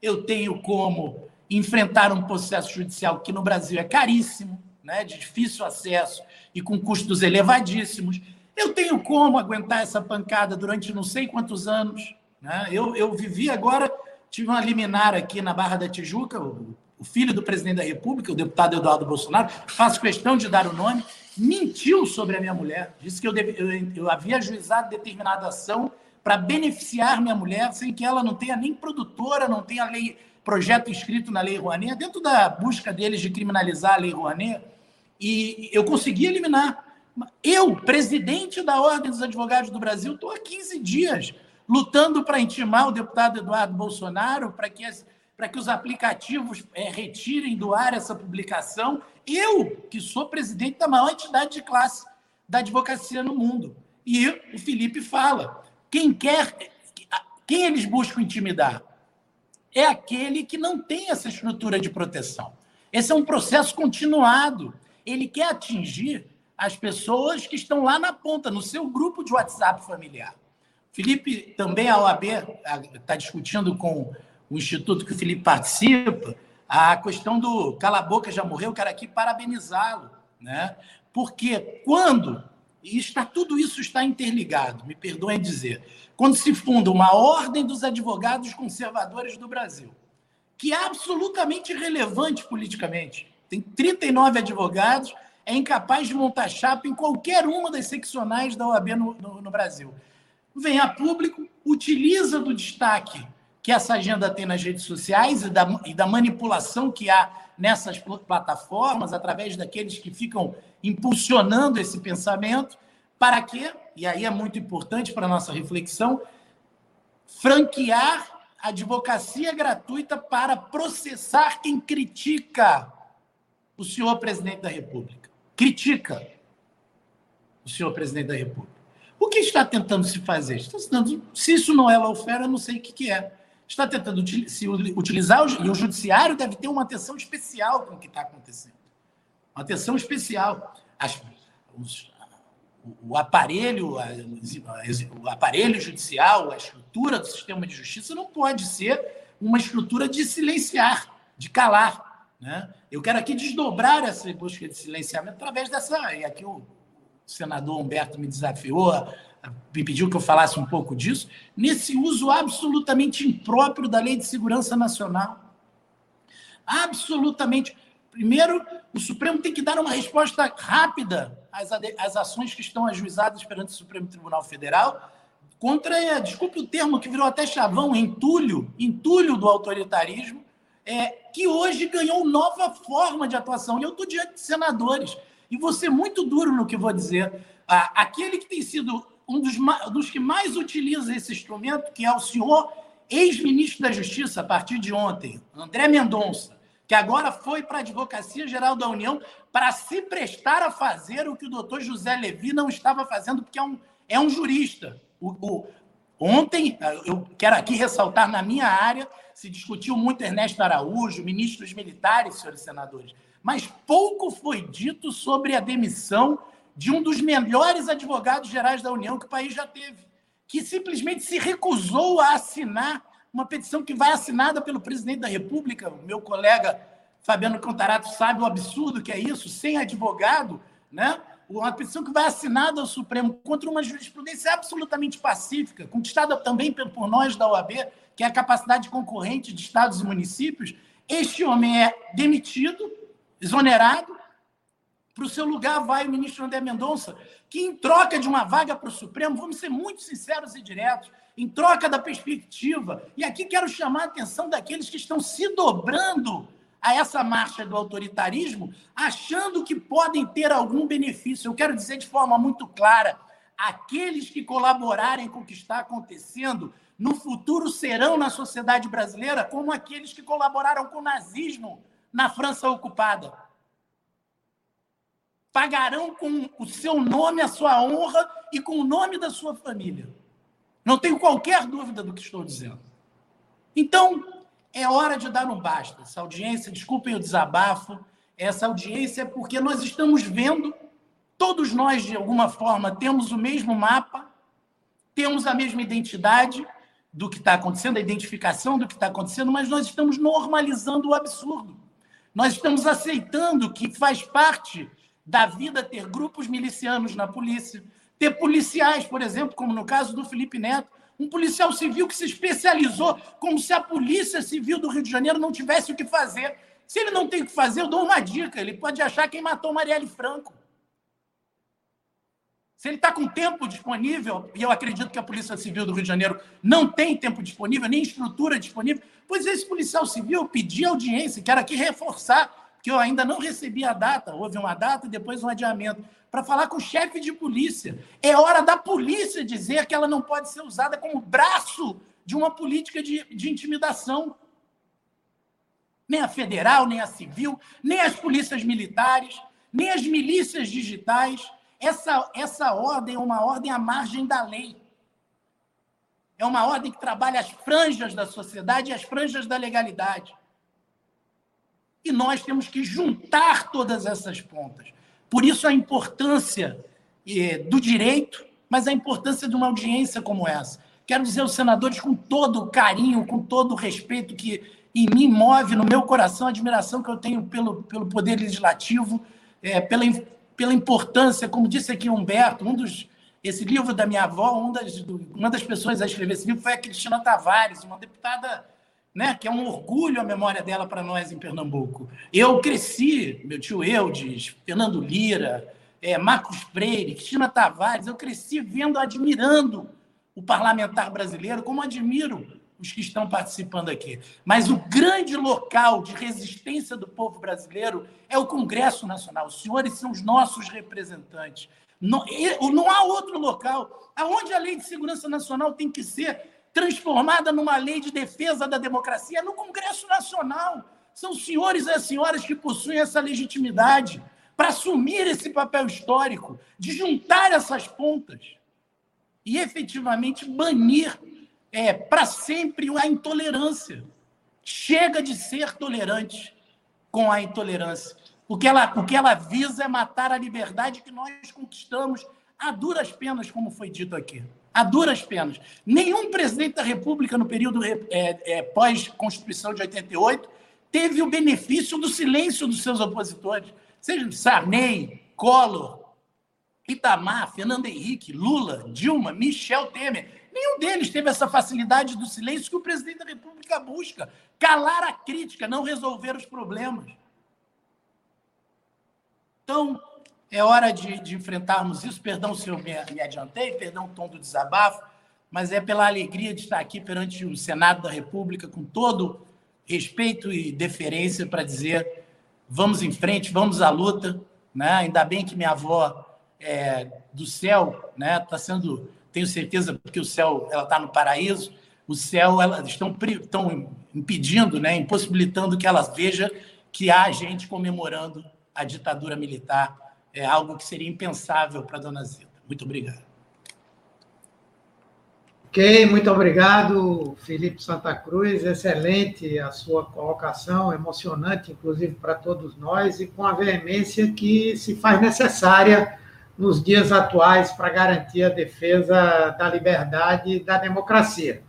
eu tenho como enfrentar um processo judicial que no Brasil é caríssimo, né, de difícil acesso e com custos elevadíssimos. Eu tenho como aguentar essa pancada durante não sei quantos anos. Né? Eu, eu vivi agora, tive uma liminar aqui na Barra da Tijuca, o, o filho do presidente da República, o deputado Eduardo Bolsonaro, faço questão de dar o nome, mentiu sobre a minha mulher, disse que eu, deve, eu, eu havia ajuizado determinada ação para beneficiar minha mulher, sem que ela não tenha nem produtora, não tenha lei, projeto escrito na Lei Rouanet, dentro da busca deles de criminalizar a Lei Rouanet, e eu consegui eliminar. Eu, presidente da Ordem dos Advogados do Brasil, estou há 15 dias lutando para intimar o deputado Eduardo Bolsonaro para que, que os aplicativos é, retirem do ar essa publicação. Eu, que sou presidente da maior entidade de classe da advocacia no mundo. E o Felipe fala: quem quer, quem eles buscam intimidar? É aquele que não tem essa estrutura de proteção. Esse é um processo continuado. Ele quer atingir as pessoas que estão lá na ponta, no seu grupo de WhatsApp familiar. Felipe, também a OAB está discutindo com o instituto que o Felipe participa a questão do cala a boca já morreu, quero aqui parabenizá-lo, né? Porque quando e está tudo isso está interligado, me perdoem dizer, quando se funda uma ordem dos advogados conservadores do Brasil, que é absolutamente irrelevante politicamente, tem 39 advogados, é incapaz de montar chapa em qualquer uma das seccionais da OAB no, no, no Brasil. Vem a público, utiliza do destaque que essa agenda tem nas redes sociais e da, e da manipulação que há nessas plataformas, através daqueles que ficam impulsionando esse pensamento, para que, e aí é muito importante para a nossa reflexão, franquear advocacia gratuita para processar quem critica o senhor presidente da República. Critica o senhor presidente da República. O que está tentando se fazer? Está tentando, se isso não é lawfare, eu não sei o que, que é. Está tentando se utilizar, e o judiciário deve ter uma atenção especial com o que está acontecendo. Uma atenção especial. As, os, o aparelho, o aparelho judicial, a estrutura do sistema de justiça não pode ser uma estrutura de silenciar, de calar. Né? Eu quero aqui desdobrar essa busca de silenciamento através dessa. E aqui o senador Humberto me desafiou, me pediu que eu falasse um pouco disso, nesse uso absolutamente impróprio da Lei de Segurança Nacional. Absolutamente. Primeiro, o Supremo tem que dar uma resposta rápida às, às ações que estão ajuizadas perante o Supremo Tribunal Federal contra, desculpe o termo que virou até chavão, entulho, entulho do autoritarismo, é, que hoje ganhou nova forma de atuação. E eu estou diante de senadores e vou ser muito duro no que vou dizer. Aquele que tem sido um dos, dos que mais utiliza esse instrumento, que é o senhor ex-ministro da Justiça, a partir de ontem, André Mendonça, que agora foi para a Advocacia Geral da União para se prestar a fazer o que o doutor José Levi não estava fazendo, porque é um, é um jurista. O, o, ontem, eu quero aqui ressaltar, na minha área, se discutiu muito Ernesto Araújo, ministros militares, senhores senadores mas pouco foi dito sobre a demissão de um dos melhores advogados gerais da União que o país já teve, que simplesmente se recusou a assinar uma petição que vai assinada pelo presidente da República, meu colega Fabiano Contarato sabe o absurdo que é isso, sem advogado, né? Uma petição que vai assinada ao Supremo contra uma jurisprudência absolutamente pacífica, conquistada também por nós da OAB, que é a capacidade concorrente de estados e municípios. Este homem é demitido, exonerado. Para o seu lugar vai o ministro André Mendonça, que, em troca de uma vaga para o Supremo, vamos ser muito sinceros e diretos, em troca da perspectiva, e aqui quero chamar a atenção daqueles que estão se dobrando a essa marcha do autoritarismo, achando que podem ter algum benefício. Eu quero dizer de forma muito clara: aqueles que colaborarem com o que está acontecendo no futuro serão na sociedade brasileira como aqueles que colaboraram com o nazismo na França ocupada. Pagarão com o seu nome, a sua honra e com o nome da sua família. Não tenho qualquer dúvida do que estou dizendo. Então, é hora de dar um basta. Essa audiência, desculpem o desabafo, essa audiência é porque nós estamos vendo, todos nós, de alguma forma, temos o mesmo mapa, temos a mesma identidade do que está acontecendo, a identificação do que está acontecendo, mas nós estamos normalizando o absurdo. Nós estamos aceitando que faz parte da vida ter grupos milicianos na polícia, ter policiais, por exemplo, como no caso do Felipe Neto, um policial civil que se especializou como se a Polícia Civil do Rio de Janeiro não tivesse o que fazer. Se ele não tem o que fazer, eu dou uma dica: ele pode achar quem matou Marielle Franco. Se ele está com tempo disponível, e eu acredito que a Polícia Civil do Rio de Janeiro não tem tempo disponível, nem estrutura disponível, pois esse policial civil pediu audiência, quero aqui reforçar, que eu ainda não recebi a data, houve uma data e depois um adiamento, para falar com o chefe de polícia. É hora da polícia dizer que ela não pode ser usada como braço de uma política de, de intimidação. Nem a federal, nem a civil, nem as polícias militares, nem as milícias digitais essa, essa ordem é uma ordem à margem da lei. É uma ordem que trabalha as franjas da sociedade e as franjas da legalidade. E nós temos que juntar todas essas pontas. Por isso a importância eh, do direito, mas a importância de uma audiência como essa. Quero dizer aos senadores, com todo o carinho, com todo o respeito que em mim move, no meu coração, a admiração que eu tenho pelo, pelo Poder Legislativo, é, pela pela importância, como disse aqui Humberto, um dos esse livro da minha avó, um das, uma das pessoas a escrever esse livro foi a Cristina Tavares, uma deputada né, que é um orgulho a memória dela para nós em Pernambuco. Eu cresci, meu tio Eudes, Fernando Lira, é, Marcos Freire, Cristina Tavares, eu cresci vendo, admirando o parlamentar brasileiro, como admiro os que estão participando aqui. Mas o grande local de resistência do povo brasileiro é o Congresso Nacional. Os senhores são os nossos representantes. Não, não há outro local aonde a Lei de Segurança Nacional tem que ser transformada numa lei de defesa da democracia no Congresso Nacional. São os senhores e as senhoras que possuem essa legitimidade para assumir esse papel histórico, de juntar essas pontas e efetivamente banir é para sempre a intolerância. Chega de ser tolerante com a intolerância. O que, ela, o que ela visa é matar a liberdade que nós conquistamos a duras penas, como foi dito aqui. A duras penas. Nenhum presidente da República, no período é, é, pós-Constituição de 88, teve o benefício do silêncio dos seus opositores. Seja Sarney, Collor, Itamar, Fernando Henrique, Lula, Dilma, Michel Temer. Nenhum deles teve essa facilidade do silêncio que o presidente da República busca. Calar a crítica, não resolver os problemas. Então, é hora de, de enfrentarmos isso. Perdão se eu me, me adiantei, perdão o tom do desabafo, mas é pela alegria de estar aqui perante o Senado da República, com todo respeito e deferência, para dizer: vamos em frente, vamos à luta. Né? Ainda bem que minha avó é, do céu está né, tá sendo tenho certeza, porque o céu ela está no paraíso, o céu elas estão, estão impedindo, né, impossibilitando que ela veja que há gente comemorando a ditadura militar, é algo que seria impensável para a dona Zita. Muito obrigado. Ok, muito obrigado, Felipe Santa Cruz. Excelente a sua colocação, emocionante, inclusive para todos nós, e com a veemência que se faz necessária nos dias atuais para garantir a defesa da liberdade e da democracia.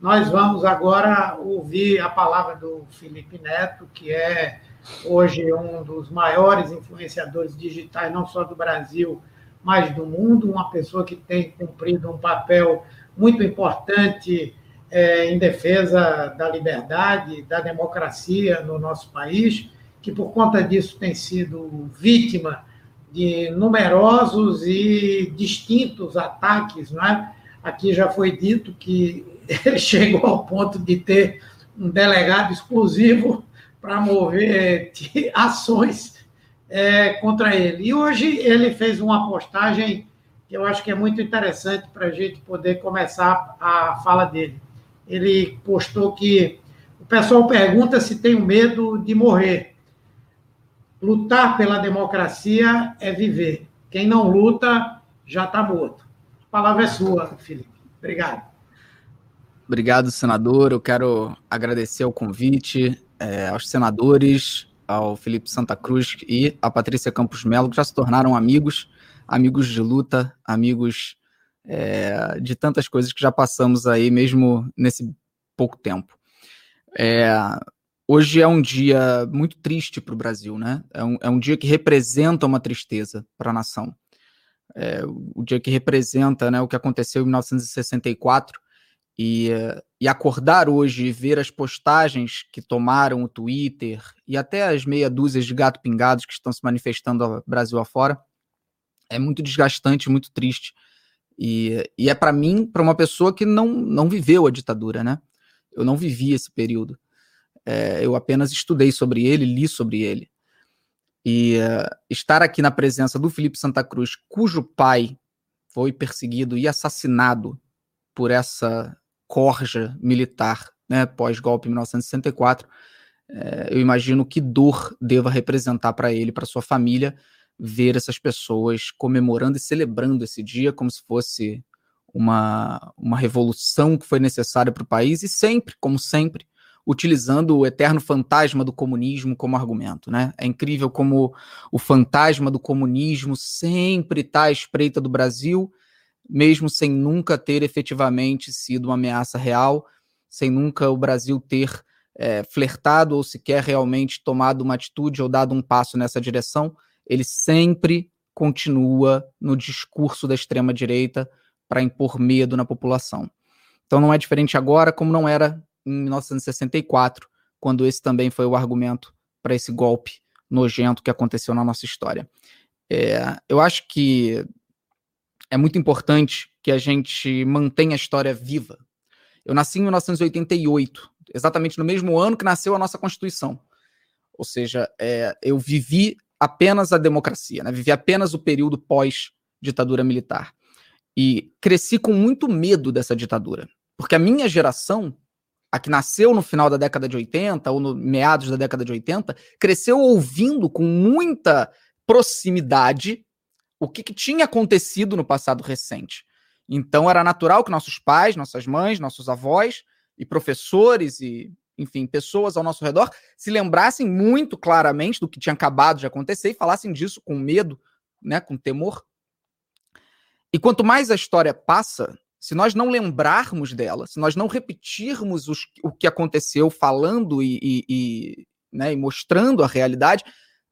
Nós vamos agora ouvir a palavra do Felipe Neto, que é hoje um dos maiores influenciadores digitais, não só do Brasil, mas do mundo, uma pessoa que tem cumprido um papel muito importante é, em defesa da liberdade, da democracia no nosso país, que por conta disso tem sido vítima de numerosos e distintos ataques. Né? Aqui já foi dito que [LAUGHS] ele chegou ao ponto de ter um delegado exclusivo para mover [LAUGHS] ações é, contra ele. E hoje ele fez uma postagem que eu acho que é muito interessante para a gente poder começar a fala dele. Ele postou que o pessoal pergunta se tem medo de morrer. Lutar pela democracia é viver. Quem não luta já está morto. A palavra é sua, Felipe. Obrigado. Obrigado, senador. Eu quero agradecer o convite é, aos senadores, ao Felipe Santa Cruz e à Patrícia Campos Melo, que já se tornaram amigos, amigos de luta, amigos é, de tantas coisas que já passamos aí, mesmo nesse pouco tempo. É, hoje é um dia muito triste para o Brasil, né? É um, é um dia que representa uma tristeza para a nação. É, o dia que representa né, o que aconteceu em 1964 e, e acordar hoje e ver as postagens que tomaram o Twitter e até as meia dúzias de gato pingados que estão se manifestando Brasil afora é muito desgastante, muito triste. E, e é para mim, para uma pessoa que não, não viveu a ditadura, né? Eu não vivi esse período. É, eu apenas estudei sobre ele, li sobre ele. E uh, estar aqui na presença do Felipe Santa Cruz, cujo pai foi perseguido e assassinado por essa corja militar, né, pós-golpe em 1964, é, eu imagino que dor deva representar para ele, para sua família, ver essas pessoas comemorando e celebrando esse dia como se fosse uma, uma revolução que foi necessária para o país e sempre, como sempre, utilizando o eterno fantasma do comunismo como argumento. Né? É incrível como o fantasma do comunismo sempre está à espreita do Brasil mesmo sem nunca ter efetivamente sido uma ameaça real, sem nunca o Brasil ter é, flertado ou sequer realmente tomado uma atitude ou dado um passo nessa direção, ele sempre continua no discurso da extrema-direita para impor medo na população. Então não é diferente agora, como não era em 1964, quando esse também foi o argumento para esse golpe nojento que aconteceu na nossa história. É, eu acho que é muito importante que a gente mantenha a história viva. Eu nasci em 1988, exatamente no mesmo ano que nasceu a nossa Constituição. Ou seja, é, eu vivi apenas a democracia, né? vivi apenas o período pós-ditadura militar. E cresci com muito medo dessa ditadura. Porque a minha geração, a que nasceu no final da década de 80, ou no meados da década de 80, cresceu ouvindo com muita proximidade o que, que tinha acontecido no passado recente. Então era natural que nossos pais, nossas mães, nossos avós e professores e, enfim, pessoas ao nosso redor se lembrassem muito claramente do que tinha acabado de acontecer e falassem disso com medo, né, com temor. E quanto mais a história passa, se nós não lembrarmos dela, se nós não repetirmos os, o que aconteceu falando e, e, e, né, e mostrando a realidade,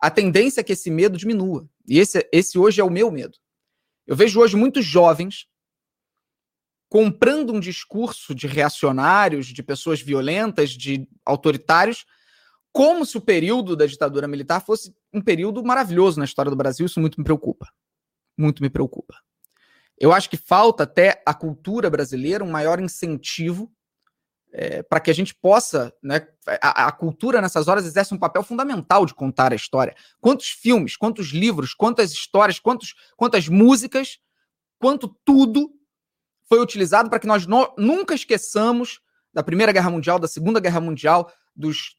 a tendência é que esse medo diminua. E esse, esse hoje é o meu medo. Eu vejo hoje muitos jovens comprando um discurso de reacionários, de pessoas violentas, de autoritários, como se o período da ditadura militar fosse um período maravilhoso na história do Brasil. Isso muito me preocupa. Muito me preocupa. Eu acho que falta até a cultura brasileira um maior incentivo é, para que a gente possa, né, a, a, cultura nessas horas exerce um papel fundamental de contar a história. Quantos filmes, quantos livros, quantas histórias, quantos, quantas músicas, quanto tudo foi utilizado para que nós no, nunca esqueçamos da Primeira Guerra Mundial, da Segunda Guerra Mundial, dos,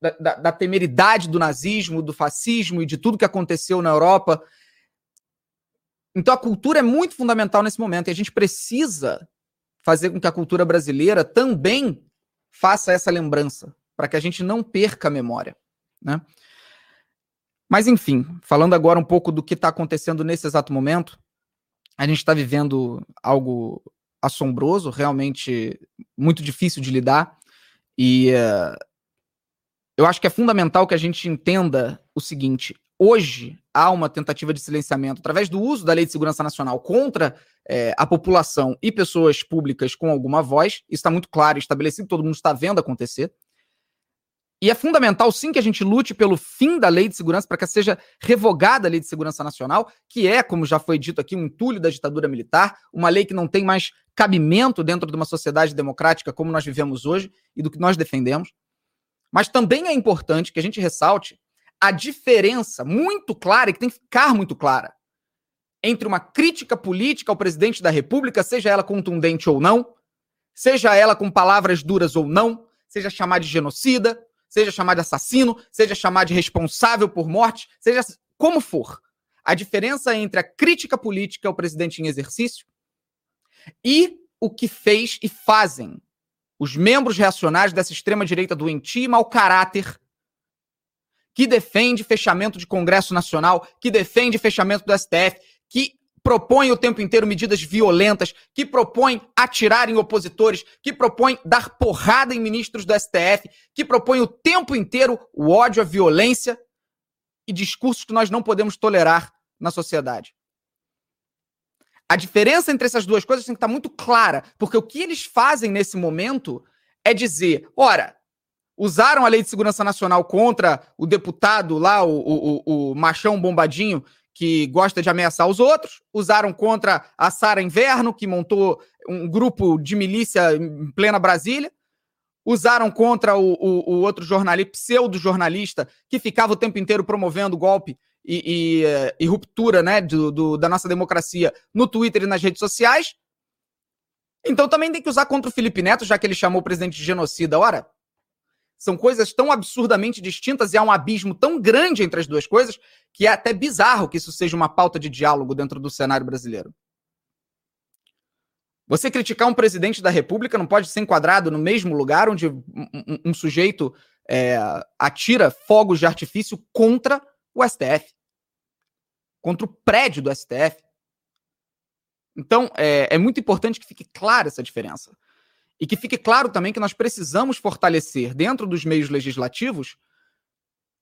da, da, da temeridade do nazismo, do fascismo e de tudo que aconteceu na Europa. Então a cultura é muito fundamental nesse momento e a gente precisa fazer com que a cultura brasileira também faça essa lembrança, para que a gente não perca a memória. Né? Mas, enfim, falando agora um pouco do que está acontecendo nesse exato momento, a gente está vivendo algo assombroso, realmente muito difícil de lidar, e uh, eu acho que é fundamental que a gente entenda o seguinte: hoje há uma tentativa de silenciamento através do uso da Lei de Segurança Nacional contra é, a população e pessoas públicas com alguma voz. Isso está muito claro, estabelecido, todo mundo está vendo acontecer. E é fundamental, sim, que a gente lute pelo fim da Lei de Segurança, para que seja revogada a Lei de Segurança Nacional, que é, como já foi dito aqui, um entulho da ditadura militar, uma lei que não tem mais cabimento dentro de uma sociedade democrática como nós vivemos hoje e do que nós defendemos. Mas também é importante que a gente ressalte a diferença muito clara, e que tem que ficar muito clara, entre uma crítica política ao presidente da República, seja ela contundente ou não, seja ela com palavras duras ou não, seja chamar de genocida, seja chamar de assassino, seja chamar de responsável por morte, seja como for. A diferença entre a crítica política ao presidente em exercício e o que fez e fazem os membros reacionários dessa extrema-direita doentia e mau caráter que defende fechamento de Congresso Nacional, que defende fechamento do STF, que propõe o tempo inteiro medidas violentas, que propõe atirar em opositores, que propõe dar porrada em ministros do STF, que propõe o tempo inteiro o ódio, a violência e discursos que nós não podemos tolerar na sociedade. A diferença entre essas duas coisas tem que estar muito clara, porque o que eles fazem nesse momento é dizer: ora, usaram a Lei de Segurança Nacional contra o deputado lá, o, o, o machão bombadinho, que gosta de ameaçar os outros, usaram contra a Sara Inverno, que montou um grupo de milícia em plena Brasília, usaram contra o, o, o outro jornalista, pseudo-jornalista, que ficava o tempo inteiro promovendo golpe e, e, e ruptura né, do, do, da nossa democracia no Twitter e nas redes sociais. Então também tem que usar contra o Felipe Neto, já que ele chamou o presidente de genocida. Ora, são coisas tão absurdamente distintas e há um abismo tão grande entre as duas coisas que é até bizarro que isso seja uma pauta de diálogo dentro do cenário brasileiro. Você criticar um presidente da República não pode ser enquadrado no mesmo lugar onde um, um, um sujeito é, atira fogos de artifício contra o STF, contra o prédio do STF. Então, é, é muito importante que fique clara essa diferença. E que fique claro também que nós precisamos fortalecer, dentro dos meios legislativos,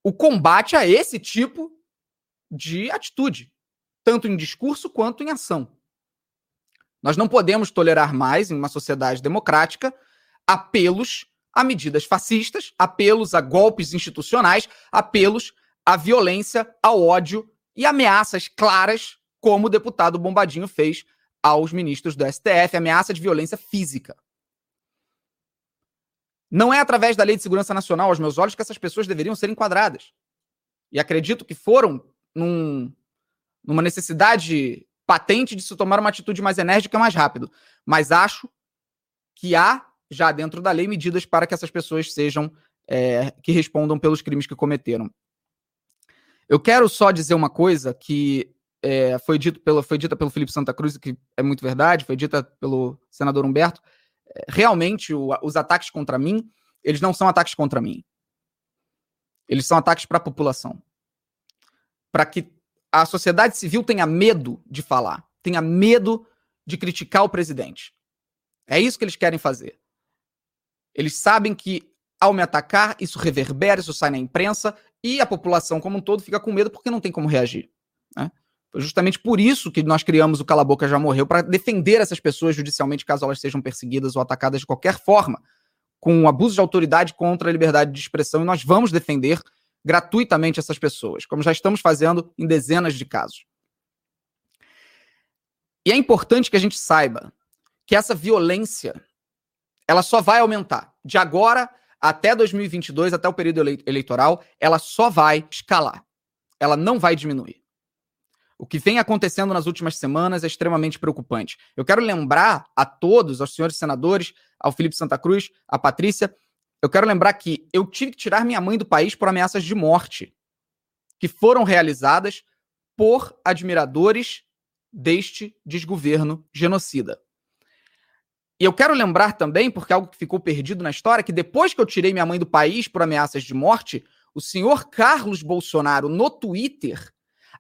o combate a esse tipo de atitude, tanto em discurso quanto em ação. Nós não podemos tolerar mais, em uma sociedade democrática, apelos a medidas fascistas, apelos a golpes institucionais, apelos a violência, ao ódio e ameaças claras, como o deputado Bombadinho fez aos ministros do STF, ameaça de violência física. Não é através da Lei de Segurança Nacional, aos meus olhos, que essas pessoas deveriam ser enquadradas. E acredito que foram num, numa necessidade patente de se tomar uma atitude mais enérgica e mais rápido. Mas acho que há, já dentro da lei, medidas para que essas pessoas sejam, é, que respondam pelos crimes que cometeram. Eu quero só dizer uma coisa que é, foi, dito pelo, foi dita pelo Felipe Santa Cruz, que é muito verdade, foi dita pelo senador Humberto. Realmente, o, os ataques contra mim, eles não são ataques contra mim. Eles são ataques para a população. Para que a sociedade civil tenha medo de falar, tenha medo de criticar o presidente. É isso que eles querem fazer. Eles sabem que, ao me atacar, isso reverbera, isso sai na imprensa, e a população como um todo fica com medo porque não tem como reagir. Justamente por isso que nós criamos o Cala Boca Já Morreu, para defender essas pessoas judicialmente caso elas sejam perseguidas ou atacadas de qualquer forma, com abuso de autoridade contra a liberdade de expressão, e nós vamos defender gratuitamente essas pessoas, como já estamos fazendo em dezenas de casos. E é importante que a gente saiba que essa violência ela só vai aumentar. De agora até 2022, até o período eleitoral, ela só vai escalar. Ela não vai diminuir. O que vem acontecendo nas últimas semanas é extremamente preocupante. Eu quero lembrar a todos, aos senhores senadores, ao Felipe Santa Cruz, à Patrícia, eu quero lembrar que eu tive que tirar minha mãe do país por ameaças de morte, que foram realizadas por admiradores deste desgoverno genocida. E eu quero lembrar também, porque é algo que ficou perdido na história, que depois que eu tirei minha mãe do país por ameaças de morte, o senhor Carlos Bolsonaro, no Twitter,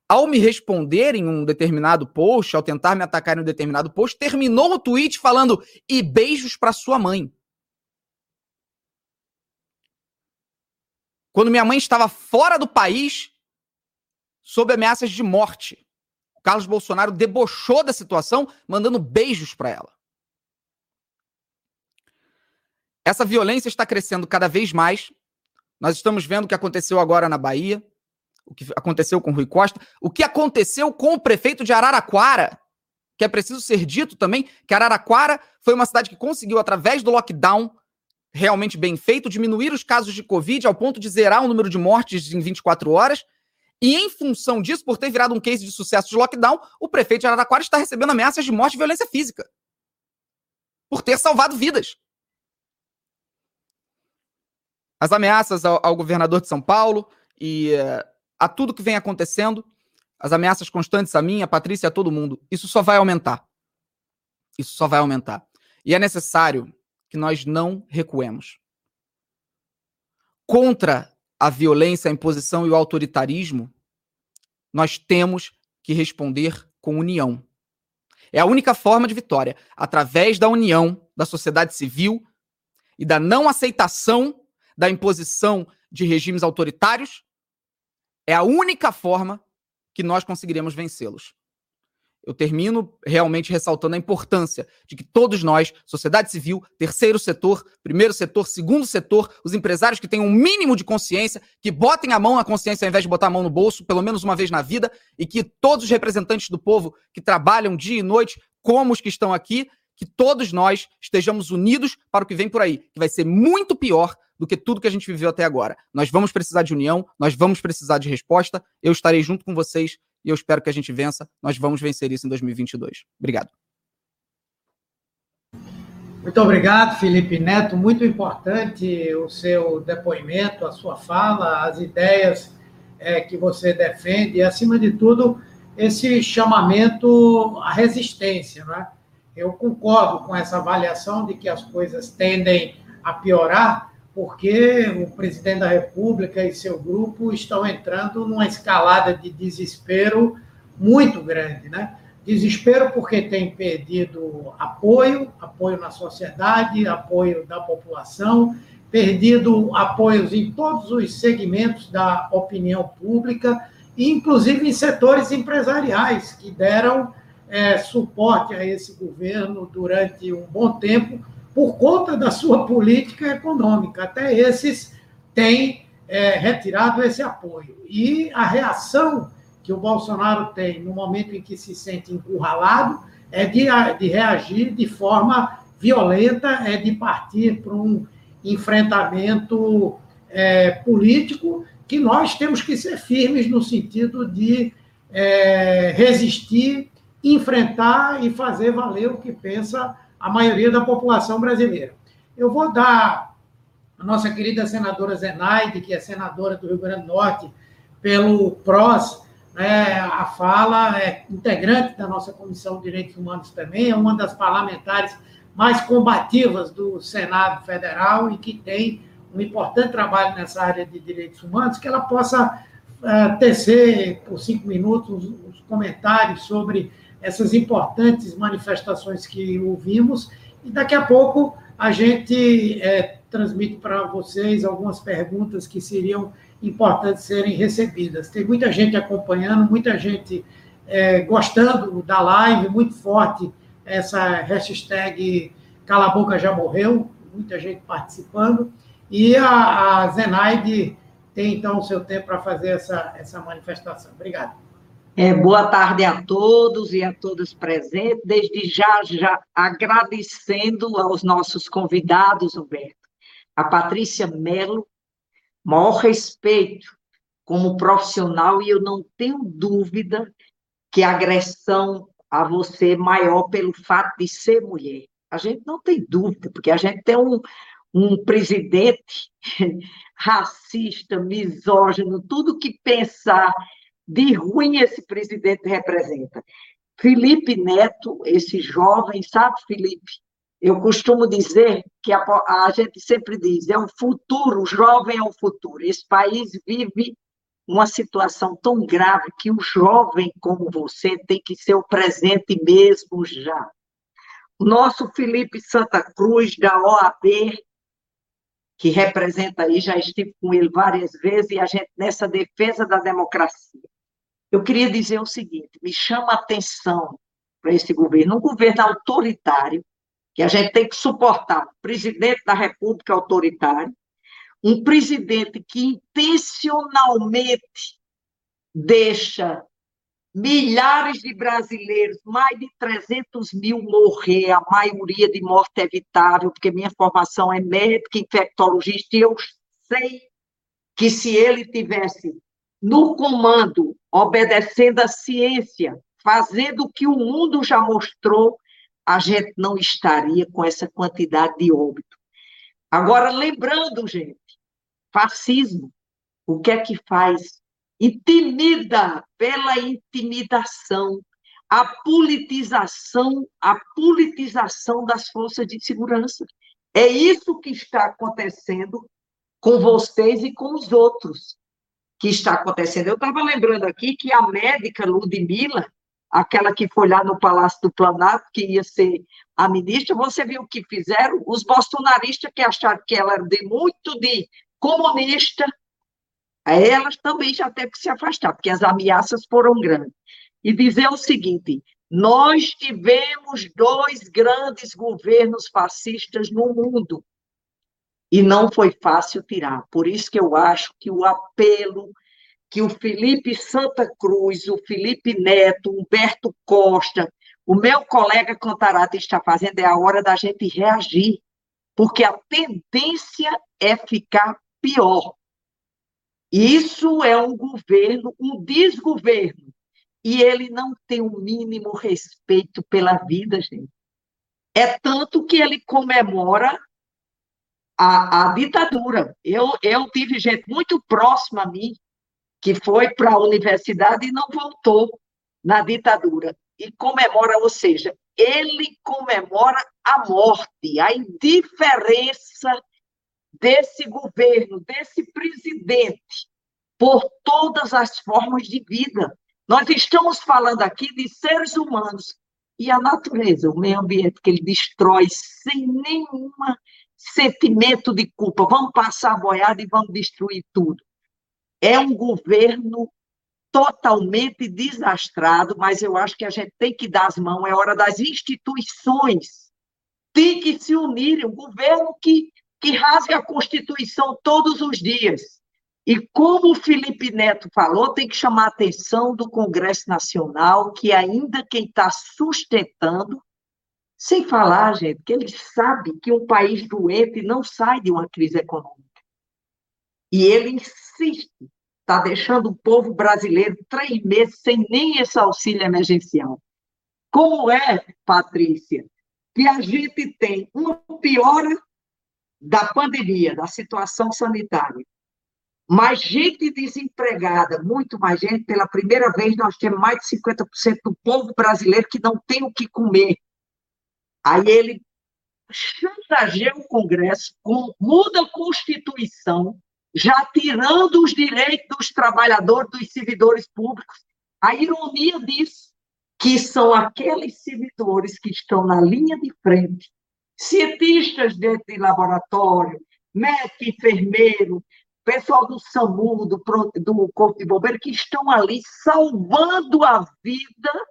ao me responder em um determinado post, ao tentar me atacar em um determinado post, terminou o tweet falando: e beijos para sua mãe. Quando minha mãe estava fora do país, sob ameaças de morte. Carlos Bolsonaro debochou da situação, mandando beijos para ela. Essa violência está crescendo cada vez mais. Nós estamos vendo o que aconteceu agora na Bahia, o que aconteceu com Rui Costa, o que aconteceu com o prefeito de Araraquara, que é preciso ser dito também que Araraquara foi uma cidade que conseguiu, através do lockdown, realmente bem feito, diminuir os casos de Covid ao ponto de zerar o número de mortes em 24 horas. E em função disso, por ter virado um case de sucesso de lockdown, o prefeito de Araraquara está recebendo ameaças de morte e violência física. Por ter salvado vidas. As ameaças ao, ao governador de São Paulo e uh, a tudo que vem acontecendo, as ameaças constantes a mim, a Patrícia, a todo mundo, isso só vai aumentar. Isso só vai aumentar. E é necessário que nós não recuemos. Contra a violência, a imposição e o autoritarismo, nós temos que responder com união. É a única forma de vitória, através da união da sociedade civil e da não aceitação da imposição de regimes autoritários. É a única forma que nós conseguiremos vencê-los. Eu termino realmente ressaltando a importância de que todos nós, sociedade civil, terceiro setor, primeiro setor, segundo setor, os empresários que tenham um mínimo de consciência, que botem a mão na consciência ao invés de botar a mão no bolso, pelo menos uma vez na vida, e que todos os representantes do povo que trabalham dia e noite, como os que estão aqui, que todos nós estejamos unidos para o que vem por aí, que vai ser muito pior do que tudo que a gente viveu até agora. Nós vamos precisar de união, nós vamos precisar de resposta. Eu estarei junto com vocês e eu espero que a gente vença. Nós vamos vencer isso em 2022. Obrigado. Muito obrigado, Felipe Neto. Muito importante o seu depoimento, a sua fala, as ideias é, que você defende e, acima de tudo, esse chamamento à resistência. Né? Eu concordo com essa avaliação de que as coisas tendem a piorar, porque o presidente da República e seu grupo estão entrando numa escalada de desespero muito grande, né? Desespero porque tem perdido apoio, apoio na sociedade, apoio da população, perdido apoios em todos os segmentos da opinião pública, inclusive em setores empresariais que deram é, suporte a esse governo durante um bom tempo por conta da sua política econômica. Até esses têm é, retirado esse apoio. E a reação que o Bolsonaro tem no momento em que se sente encurralado é de, de reagir de forma violenta, é de partir para um enfrentamento é, político que nós temos que ser firmes no sentido de é, resistir, enfrentar e fazer valer o que pensa a maioria da população brasileira. Eu vou dar a nossa querida senadora Zenaide, que é senadora do Rio Grande do Norte, pelo PROS, né, a fala, é integrante da nossa Comissão de Direitos Humanos também, é uma das parlamentares mais combativas do Senado Federal e que tem um importante trabalho nessa área de direitos humanos, que ela possa uh, tecer por cinco minutos os, os comentários sobre essas importantes manifestações que ouvimos, e daqui a pouco a gente é, transmite para vocês algumas perguntas que seriam importantes serem recebidas. Tem muita gente acompanhando, muita gente é, gostando da live, muito forte essa hashtag Cala a Boca Já Morreu, muita gente participando, e a, a Zenaide tem então o seu tempo para fazer essa, essa manifestação. Obrigado. É, boa tarde a todos e a todas presentes. Desde já, já agradecendo aos nossos convidados, Humberto, a Patrícia Mello, maior respeito como profissional, e eu não tenho dúvida que a agressão a você é maior pelo fato de ser mulher. A gente não tem dúvida, porque a gente tem um, um presidente [LAUGHS] racista, misógino, tudo que pensar de ruim esse presidente representa. Felipe Neto, esse jovem, sabe, Felipe? Eu costumo dizer que a, a gente sempre diz, é o futuro, o jovem é o futuro. Esse país vive uma situação tão grave que o jovem como você tem que ser o presente mesmo já. Nosso Felipe Santa Cruz, da OAB, que representa aí, já estive com ele várias vezes, e a gente nessa defesa da democracia. Eu queria dizer o seguinte: me chama a atenção para esse governo, um governo autoritário, que a gente tem que suportar, um presidente da República autoritário, um presidente que intencionalmente deixa milhares de brasileiros, mais de 300 mil morrer, a maioria de morte evitável, porque minha formação é médica, infectologista, e eu sei que se ele tivesse no comando, obedecendo a ciência, fazendo o que o mundo já mostrou, a gente não estaria com essa quantidade de óbito. Agora, lembrando, gente, fascismo, o que é que faz? Intimida pela intimidação, a politização, a politização das forças de segurança. É isso que está acontecendo com vocês e com os outros que está acontecendo. Eu estava lembrando aqui que a médica Ludmilla, aquela que foi lá no Palácio do Planalto, que ia ser a ministra, você viu o que fizeram? Os bolsonaristas que acharam que ela era de muito de comunista, elas também já teve que se afastar, porque as ameaças foram grandes. E dizer o seguinte: nós tivemos dois grandes governos fascistas no mundo, e não foi fácil tirar. Por isso que eu acho que o apelo que o Felipe Santa Cruz, o Felipe Neto, Humberto Costa, o meu colega Cantarata está fazendo é a hora da gente reagir, porque a tendência é ficar pior. Isso é um governo, um desgoverno, e ele não tem o mínimo respeito pela vida, gente. É tanto que ele comemora a, a ditadura. Eu, eu tive gente muito próxima a mim que foi para a universidade e não voltou na ditadura. E comemora, ou seja, ele comemora a morte, a indiferença desse governo, desse presidente, por todas as formas de vida. Nós estamos falando aqui de seres humanos e a natureza, o meio ambiente que ele destrói sem nenhuma sentimento de culpa, vamos passar a boiada e vamos destruir tudo. É um governo totalmente desastrado, mas eu acho que a gente tem que dar as mãos, é hora das instituições tem que se unirem, um governo que, que rasga a Constituição todos os dias. E como o Felipe Neto falou, tem que chamar a atenção do Congresso Nacional, que ainda quem está sustentando sem falar, gente, que ele sabe que um país doente não sai de uma crise econômica. E ele insiste, está deixando o povo brasileiro três meses sem nem esse auxílio emergencial. Como é, Patrícia, que a gente tem uma piora da pandemia, da situação sanitária, mais gente desempregada, muito mais gente, pela primeira vez nós temos mais de 50% do povo brasileiro que não tem o que comer. Aí ele chantageia o Congresso, com, muda a Constituição, já tirando os direitos dos trabalhadores, dos servidores públicos. A ironia disso, que são aqueles servidores que estão na linha de frente, cientistas dentro de laboratório, médico, enfermeiro, pessoal do SAMU, do, do Corpo de Bombeiro, que estão ali salvando a vida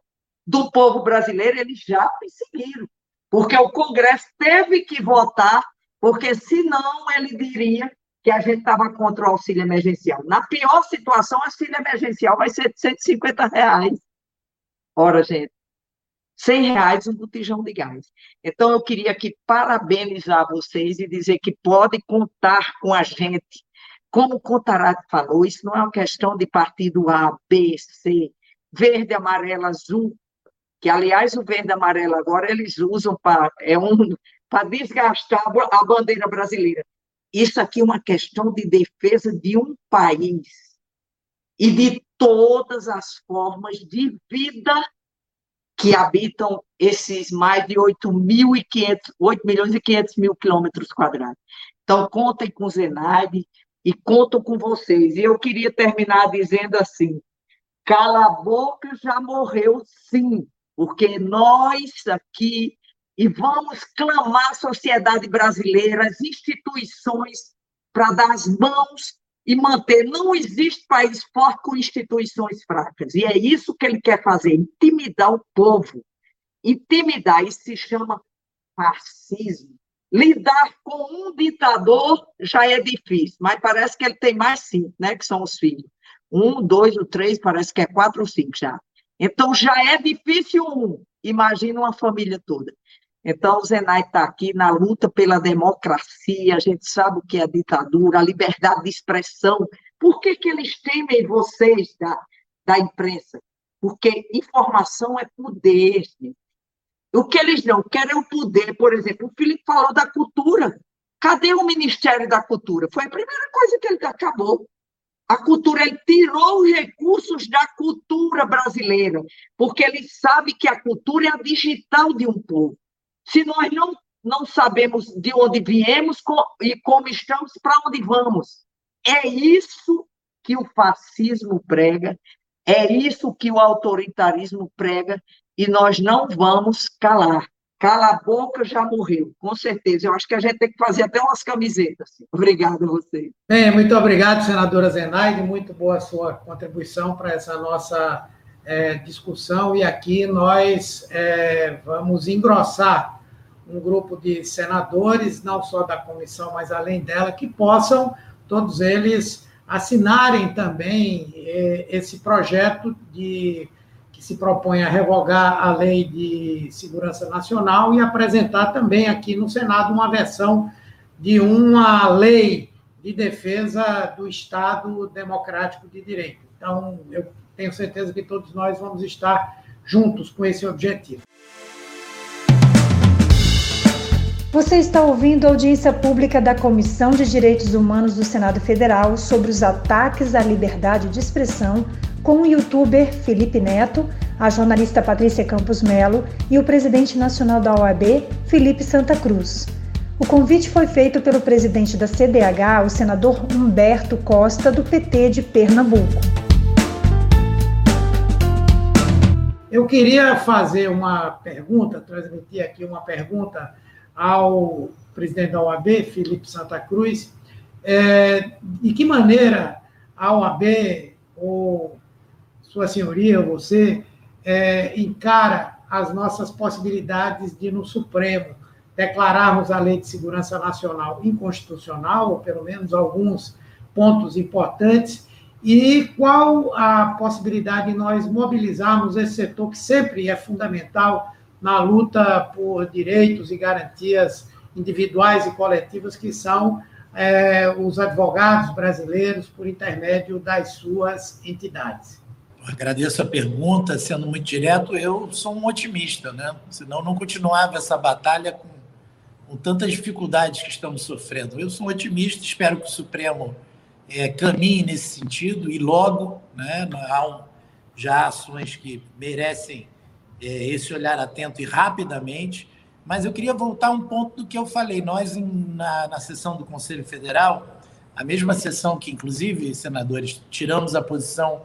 do povo brasileiro, eles já perseguiram porque o Congresso teve que votar, porque senão ele diria que a gente estava contra o auxílio emergencial. Na pior situação, o auxílio emergencial vai ser de 150 reais. Ora, gente, 100 reais um botijão de gás. Então, eu queria aqui parabenizar vocês e dizer que podem contar com a gente. Como o Contarato falou, isso não é uma questão de partido A, B, C, verde, amarelo, azul, que aliás o verde amarelo agora eles usam para é um para desgastar a bandeira brasileira. Isso aqui é uma questão de defesa de um país e de todas as formas de vida que habitam esses mais de 8.500, 8 milhões e 500 mil quilômetros quadrados. Então, contem com o Zenaide e contam com vocês. E eu queria terminar dizendo assim, cala a boca, já morreu sim porque nós aqui, e vamos clamar a sociedade brasileira, as instituições, para dar as mãos e manter. Não existe país forte com instituições fracas, e é isso que ele quer fazer: intimidar o povo. Intimidar, isso se chama fascismo. Lidar com um ditador já é difícil, mas parece que ele tem mais cinco, né? Que são os filhos. Um, dois, ou três, parece que é quatro ou cinco já. Então, já é difícil um, imagina uma família toda. Então, o Zenai está aqui na luta pela democracia, a gente sabe o que é a ditadura, a liberdade de expressão. Por que, que eles temem vocês da, da imprensa? Porque informação é poder. Gente. O que eles não querem é o poder. Por exemplo, o Felipe falou da cultura. Cadê o Ministério da Cultura? Foi a primeira coisa que ele acabou. A cultura, ele tirou os recursos da cultura brasileira, porque ele sabe que a cultura é a digital de um povo. Se nós não, não sabemos de onde viemos e como estamos, para onde vamos. É isso que o fascismo prega, é isso que o autoritarismo prega, e nós não vamos calar. Cala a boca, já morreu, com certeza. Eu acho que a gente tem que fazer até umas camisetas. Obrigada a vocês. Bem, muito obrigado, senadora Zenaide. Muito boa a sua contribuição para essa nossa é, discussão. E aqui nós é, vamos engrossar um grupo de senadores, não só da comissão, mas além dela, que possam, todos eles, assinarem também é, esse projeto de que se propõe a revogar a Lei de Segurança Nacional e apresentar também aqui no Senado uma versão de uma lei de defesa do Estado democrático de direito. Então, eu tenho certeza que todos nós vamos estar juntos com esse objetivo. Você está ouvindo a audiência pública da Comissão de Direitos Humanos do Senado Federal sobre os ataques à liberdade de expressão com o youtuber Felipe Neto, a jornalista Patrícia Campos Melo e o presidente nacional da OAB, Felipe Santa Cruz. O convite foi feito pelo presidente da CDH, o senador Humberto Costa, do PT de Pernambuco. Eu queria fazer uma pergunta, transmitir aqui uma pergunta ao presidente da OAB, Felipe Santa Cruz. É, de que maneira a OAB ou sua Senhoria, você, é, encara as nossas possibilidades de, no Supremo, declararmos a Lei de Segurança Nacional inconstitucional, ou pelo menos alguns pontos importantes, e qual a possibilidade de nós mobilizarmos esse setor que sempre é fundamental na luta por direitos e garantias individuais e coletivas, que são é, os advogados brasileiros por intermédio das suas entidades agradeço a pergunta, sendo muito direto, eu sou um otimista, né? Senão não continuava essa batalha com, com tantas dificuldades que estamos sofrendo. Eu sou um otimista, espero que o Supremo é, caminhe nesse sentido e logo, né? Há um, já ações que merecem é, esse olhar atento e rapidamente. Mas eu queria voltar a um ponto do que eu falei. Nós, em, na, na sessão do Conselho Federal, a mesma sessão que, inclusive, senadores, tiramos a posição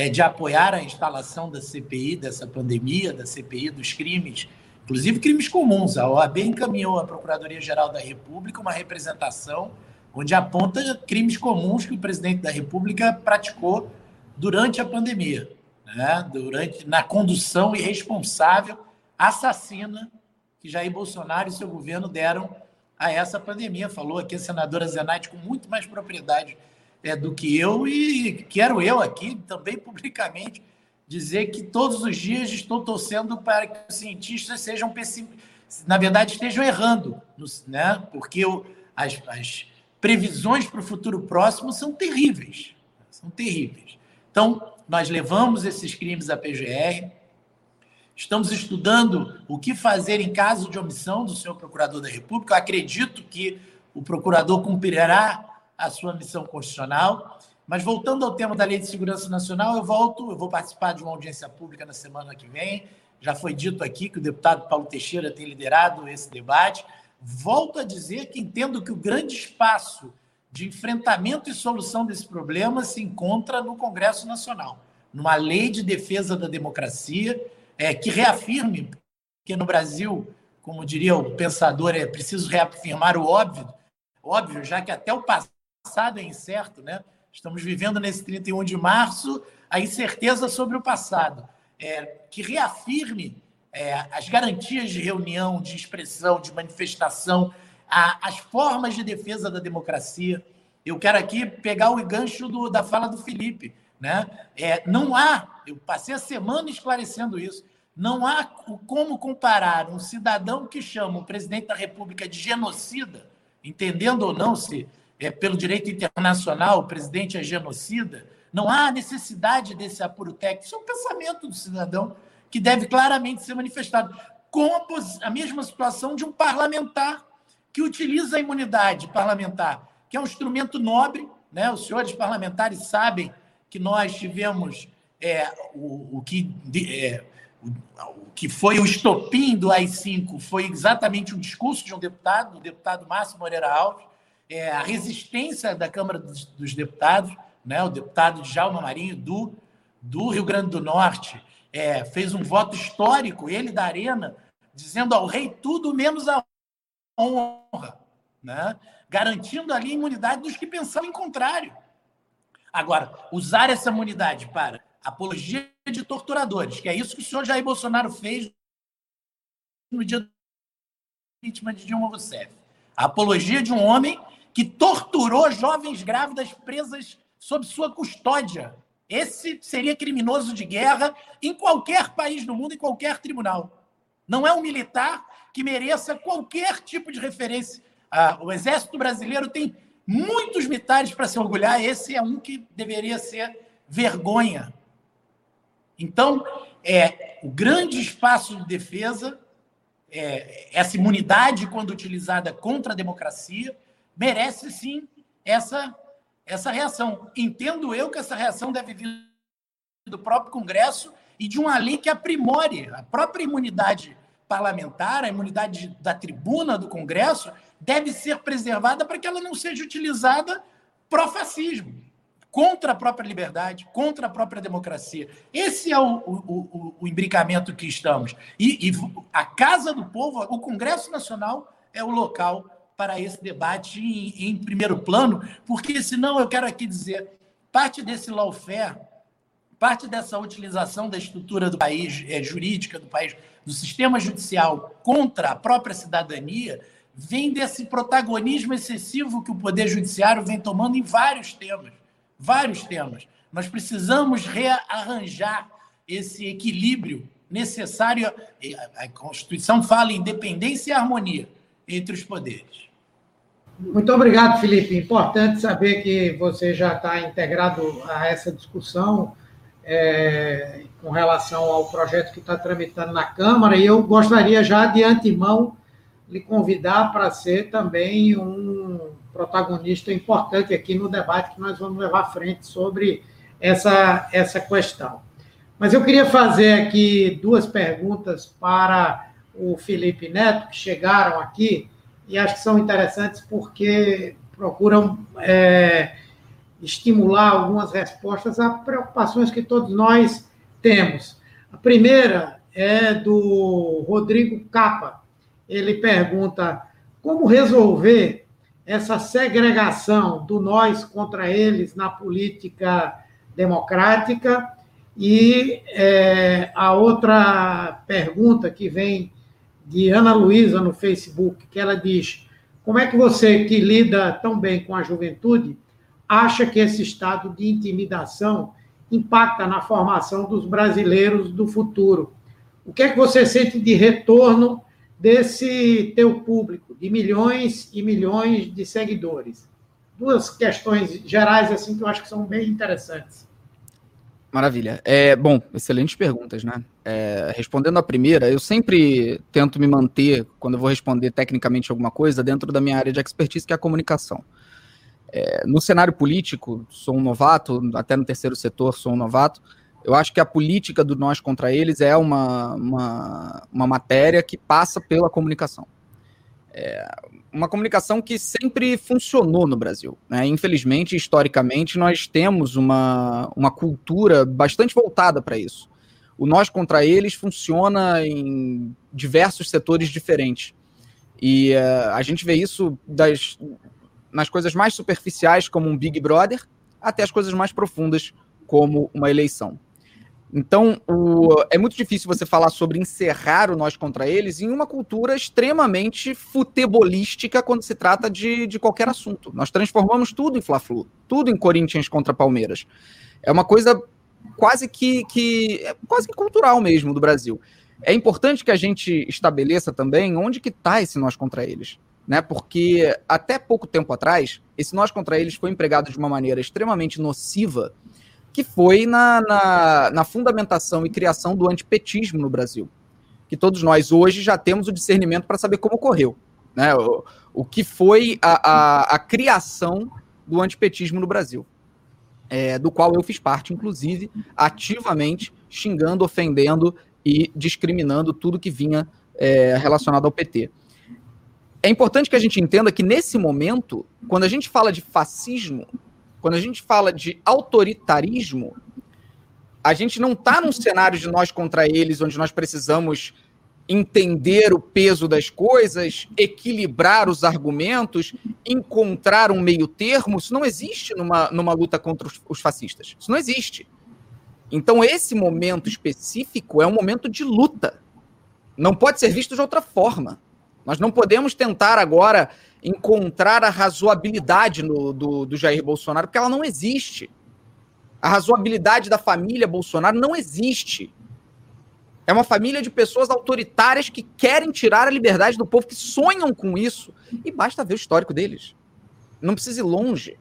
é, de apoiar a instalação da CPI, dessa pandemia, da CPI dos crimes, inclusive crimes comuns. A OAB encaminhou à Procuradoria-Geral da República uma representação onde aponta crimes comuns que o presidente da República praticou durante a pandemia, né? durante na condução irresponsável, assassina que Jair Bolsonaro e seu governo deram a essa pandemia. Falou aqui a senadora Zenate com muito mais propriedade é, do que eu e quero eu aqui também publicamente dizer que todos os dias estou torcendo para que os cientistas sejam pessimistas, na verdade estejam errando, né? porque o, as, as previsões para o futuro próximo são terríveis, são terríveis. Então, nós levamos esses crimes à PGR, estamos estudando o que fazer em caso de omissão do senhor procurador da República. Eu acredito que o procurador cumprirá a sua missão constitucional. Mas voltando ao tema da Lei de Segurança Nacional, eu volto, eu vou participar de uma audiência pública na semana que vem. Já foi dito aqui que o deputado Paulo Teixeira tem liderado esse debate. Volto a dizer que entendo que o grande espaço de enfrentamento e solução desse problema se encontra no Congresso Nacional, numa lei de defesa da democracia é, que reafirme que no Brasil, como diria o pensador, é preciso reafirmar o óbvio, óbvio, já que até o passado passado é incerto, né? Estamos vivendo nesse 31 de março a incerteza sobre o passado, é, que reafirme é, as garantias de reunião, de expressão, de manifestação, a, as formas de defesa da democracia. Eu quero aqui pegar o gancho do, da fala do Felipe. Né? É, não há, eu passei a semana esclarecendo isso, não há como comparar um cidadão que chama o presidente da República de genocida, entendendo ou não se é, pelo direito internacional o presidente é genocida, não há necessidade desse apuro técnico. Isso é um pensamento do cidadão que deve claramente ser manifestado. Com a, a mesma situação de um parlamentar que utiliza a imunidade parlamentar, que é um instrumento nobre, né? os senhores parlamentares sabem que nós tivemos é, o, o, que, é, o, que foi o estopim do AI-5 foi exatamente um discurso de um deputado, o deputado Márcio Moreira Alves, é, a resistência da Câmara dos, dos Deputados, né, o deputado Djalma Marinho, do, do Rio Grande do Norte, é, fez um voto histórico, ele da Arena, dizendo ao rei tudo menos a honra, né? garantindo ali a imunidade dos que pensavam em contrário. Agora, usar essa imunidade para apologia de torturadores, que é isso que o senhor Jair Bolsonaro fez no dia do vítima de Dilma Rousseff. A apologia de um homem que torturou jovens grávidas presas sob sua custódia. Esse seria criminoso de guerra em qualquer país do mundo, em qualquer tribunal. Não é um militar que mereça qualquer tipo de referência. Ah, o Exército Brasileiro tem muitos militares para se orgulhar, esse é um que deveria ser vergonha. Então, é, o grande espaço de defesa, é, essa imunidade, quando utilizada contra a democracia, merece sim essa, essa reação. Entendo eu que essa reação deve vir do próprio Congresso e de uma lei que aprimore a própria imunidade parlamentar, a imunidade da tribuna do Congresso, deve ser preservada para que ela não seja utilizada pró-fascismo, contra a própria liberdade, contra a própria democracia. Esse é o, o, o, o imbricamento que estamos. E, e a Casa do Povo, o Congresso Nacional, é o local para esse debate em, em, primeiro plano, porque senão eu quero aqui dizer, parte desse lawfare, parte dessa utilização da estrutura do país, é, jurídica do país, do sistema judicial contra a própria cidadania vem desse protagonismo excessivo que o Poder Judiciário vem tomando em vários temas. Vários temas. Nós precisamos rearranjar esse equilíbrio necessário. A Constituição fala em independência e harmonia entre os poderes. Muito obrigado, Felipe. Importante saber que você já está integrado a essa discussão é, com relação ao projeto que está tramitando na Câmara, e eu gostaria já de antemão lhe convidar para ser também um protagonista importante aqui no debate que nós vamos levar à frente sobre essa, essa questão. Mas eu queria fazer aqui duas perguntas para o Felipe Neto, que chegaram aqui, e acho que são interessantes porque procuram é, estimular algumas respostas a preocupações que todos nós temos. A primeira é do Rodrigo Capa. Ele pergunta como resolver essa segregação do nós contra eles na política democrática. E é, a outra pergunta que vem de Ana Luísa no Facebook, que ela diz: como é que você, que lida tão bem com a juventude, acha que esse estado de intimidação impacta na formação dos brasileiros do futuro. O que é que você sente de retorno desse teu público, de milhões e milhões de seguidores? Duas questões gerais assim que eu acho que são bem interessantes. Maravilha. É, bom, excelentes perguntas, né? É, respondendo a primeira, eu sempre tento me manter, quando eu vou responder tecnicamente alguma coisa, dentro da minha área de expertise, que é a comunicação. É, no cenário político, sou um novato, até no terceiro setor sou um novato. Eu acho que a política do nós contra eles é uma, uma, uma matéria que passa pela comunicação. É uma comunicação que sempre funcionou no Brasil. Né? Infelizmente, historicamente, nós temos uma, uma cultura bastante voltada para isso. O nós contra eles funciona em diversos setores diferentes. E uh, a gente vê isso das, nas coisas mais superficiais, como um Big Brother, até as coisas mais profundas, como uma eleição. Então, o, é muito difícil você falar sobre encerrar o nós contra eles em uma cultura extremamente futebolística quando se trata de, de qualquer assunto. Nós transformamos tudo em Fla-Flu, tudo em Corinthians contra Palmeiras. É uma coisa quase que, que é quase que cultural mesmo do Brasil. É importante que a gente estabeleça também onde que está esse nós contra eles. Né? Porque até pouco tempo atrás, esse nós contra eles foi empregado de uma maneira extremamente nociva, que foi na, na, na fundamentação e criação do antipetismo no Brasil. Que todos nós hoje já temos o discernimento para saber como ocorreu. Né? O, o que foi a, a, a criação do antipetismo no Brasil. É, do qual eu fiz parte, inclusive, ativamente xingando, ofendendo e discriminando tudo que vinha é, relacionado ao PT. É importante que a gente entenda que, nesse momento, quando a gente fala de fascismo, quando a gente fala de autoritarismo, a gente não está num cenário de nós contra eles, onde nós precisamos entender o peso das coisas, equilibrar os argumentos, encontrar um meio termo. Isso não existe numa, numa luta contra os, os fascistas. Isso não existe. Então, esse momento específico é um momento de luta. Não pode ser visto de outra forma. Nós não podemos tentar agora encontrar a razoabilidade no, do, do Jair Bolsonaro, porque ela não existe. A razoabilidade da família Bolsonaro não existe. É uma família de pessoas autoritárias que querem tirar a liberdade do povo, que sonham com isso. E basta ver o histórico deles. Não precisa ir longe.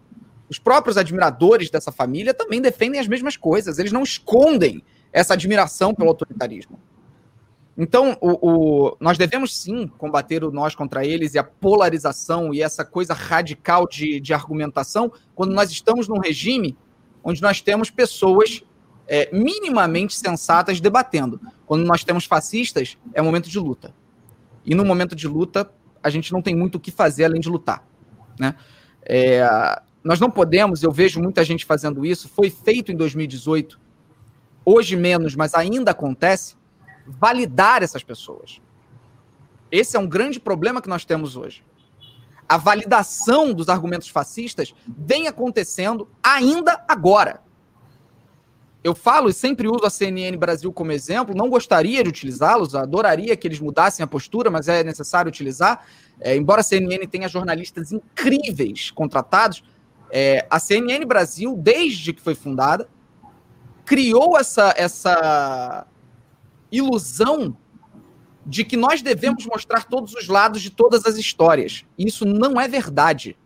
Os próprios admiradores dessa família também defendem as mesmas coisas. Eles não escondem essa admiração pelo autoritarismo. Então, o, o, nós devemos sim combater o nós contra eles e a polarização e essa coisa radical de, de argumentação quando nós estamos num regime onde nós temos pessoas é, minimamente sensatas debatendo. Quando nós temos fascistas, é momento de luta. E no momento de luta, a gente não tem muito o que fazer além de lutar. Né? É, nós não podemos, eu vejo muita gente fazendo isso, foi feito em 2018, hoje menos, mas ainda acontece, validar essas pessoas. Esse é um grande problema que nós temos hoje. A validação dos argumentos fascistas vem acontecendo ainda agora. Eu falo e sempre uso a CNN Brasil como exemplo, não gostaria de utilizá-los, adoraria que eles mudassem a postura, mas é necessário utilizar. É, embora a CNN tenha jornalistas incríveis contratados, é, a CNN Brasil, desde que foi fundada, criou essa, essa ilusão de que nós devemos mostrar todos os lados de todas as histórias. Isso não é verdade.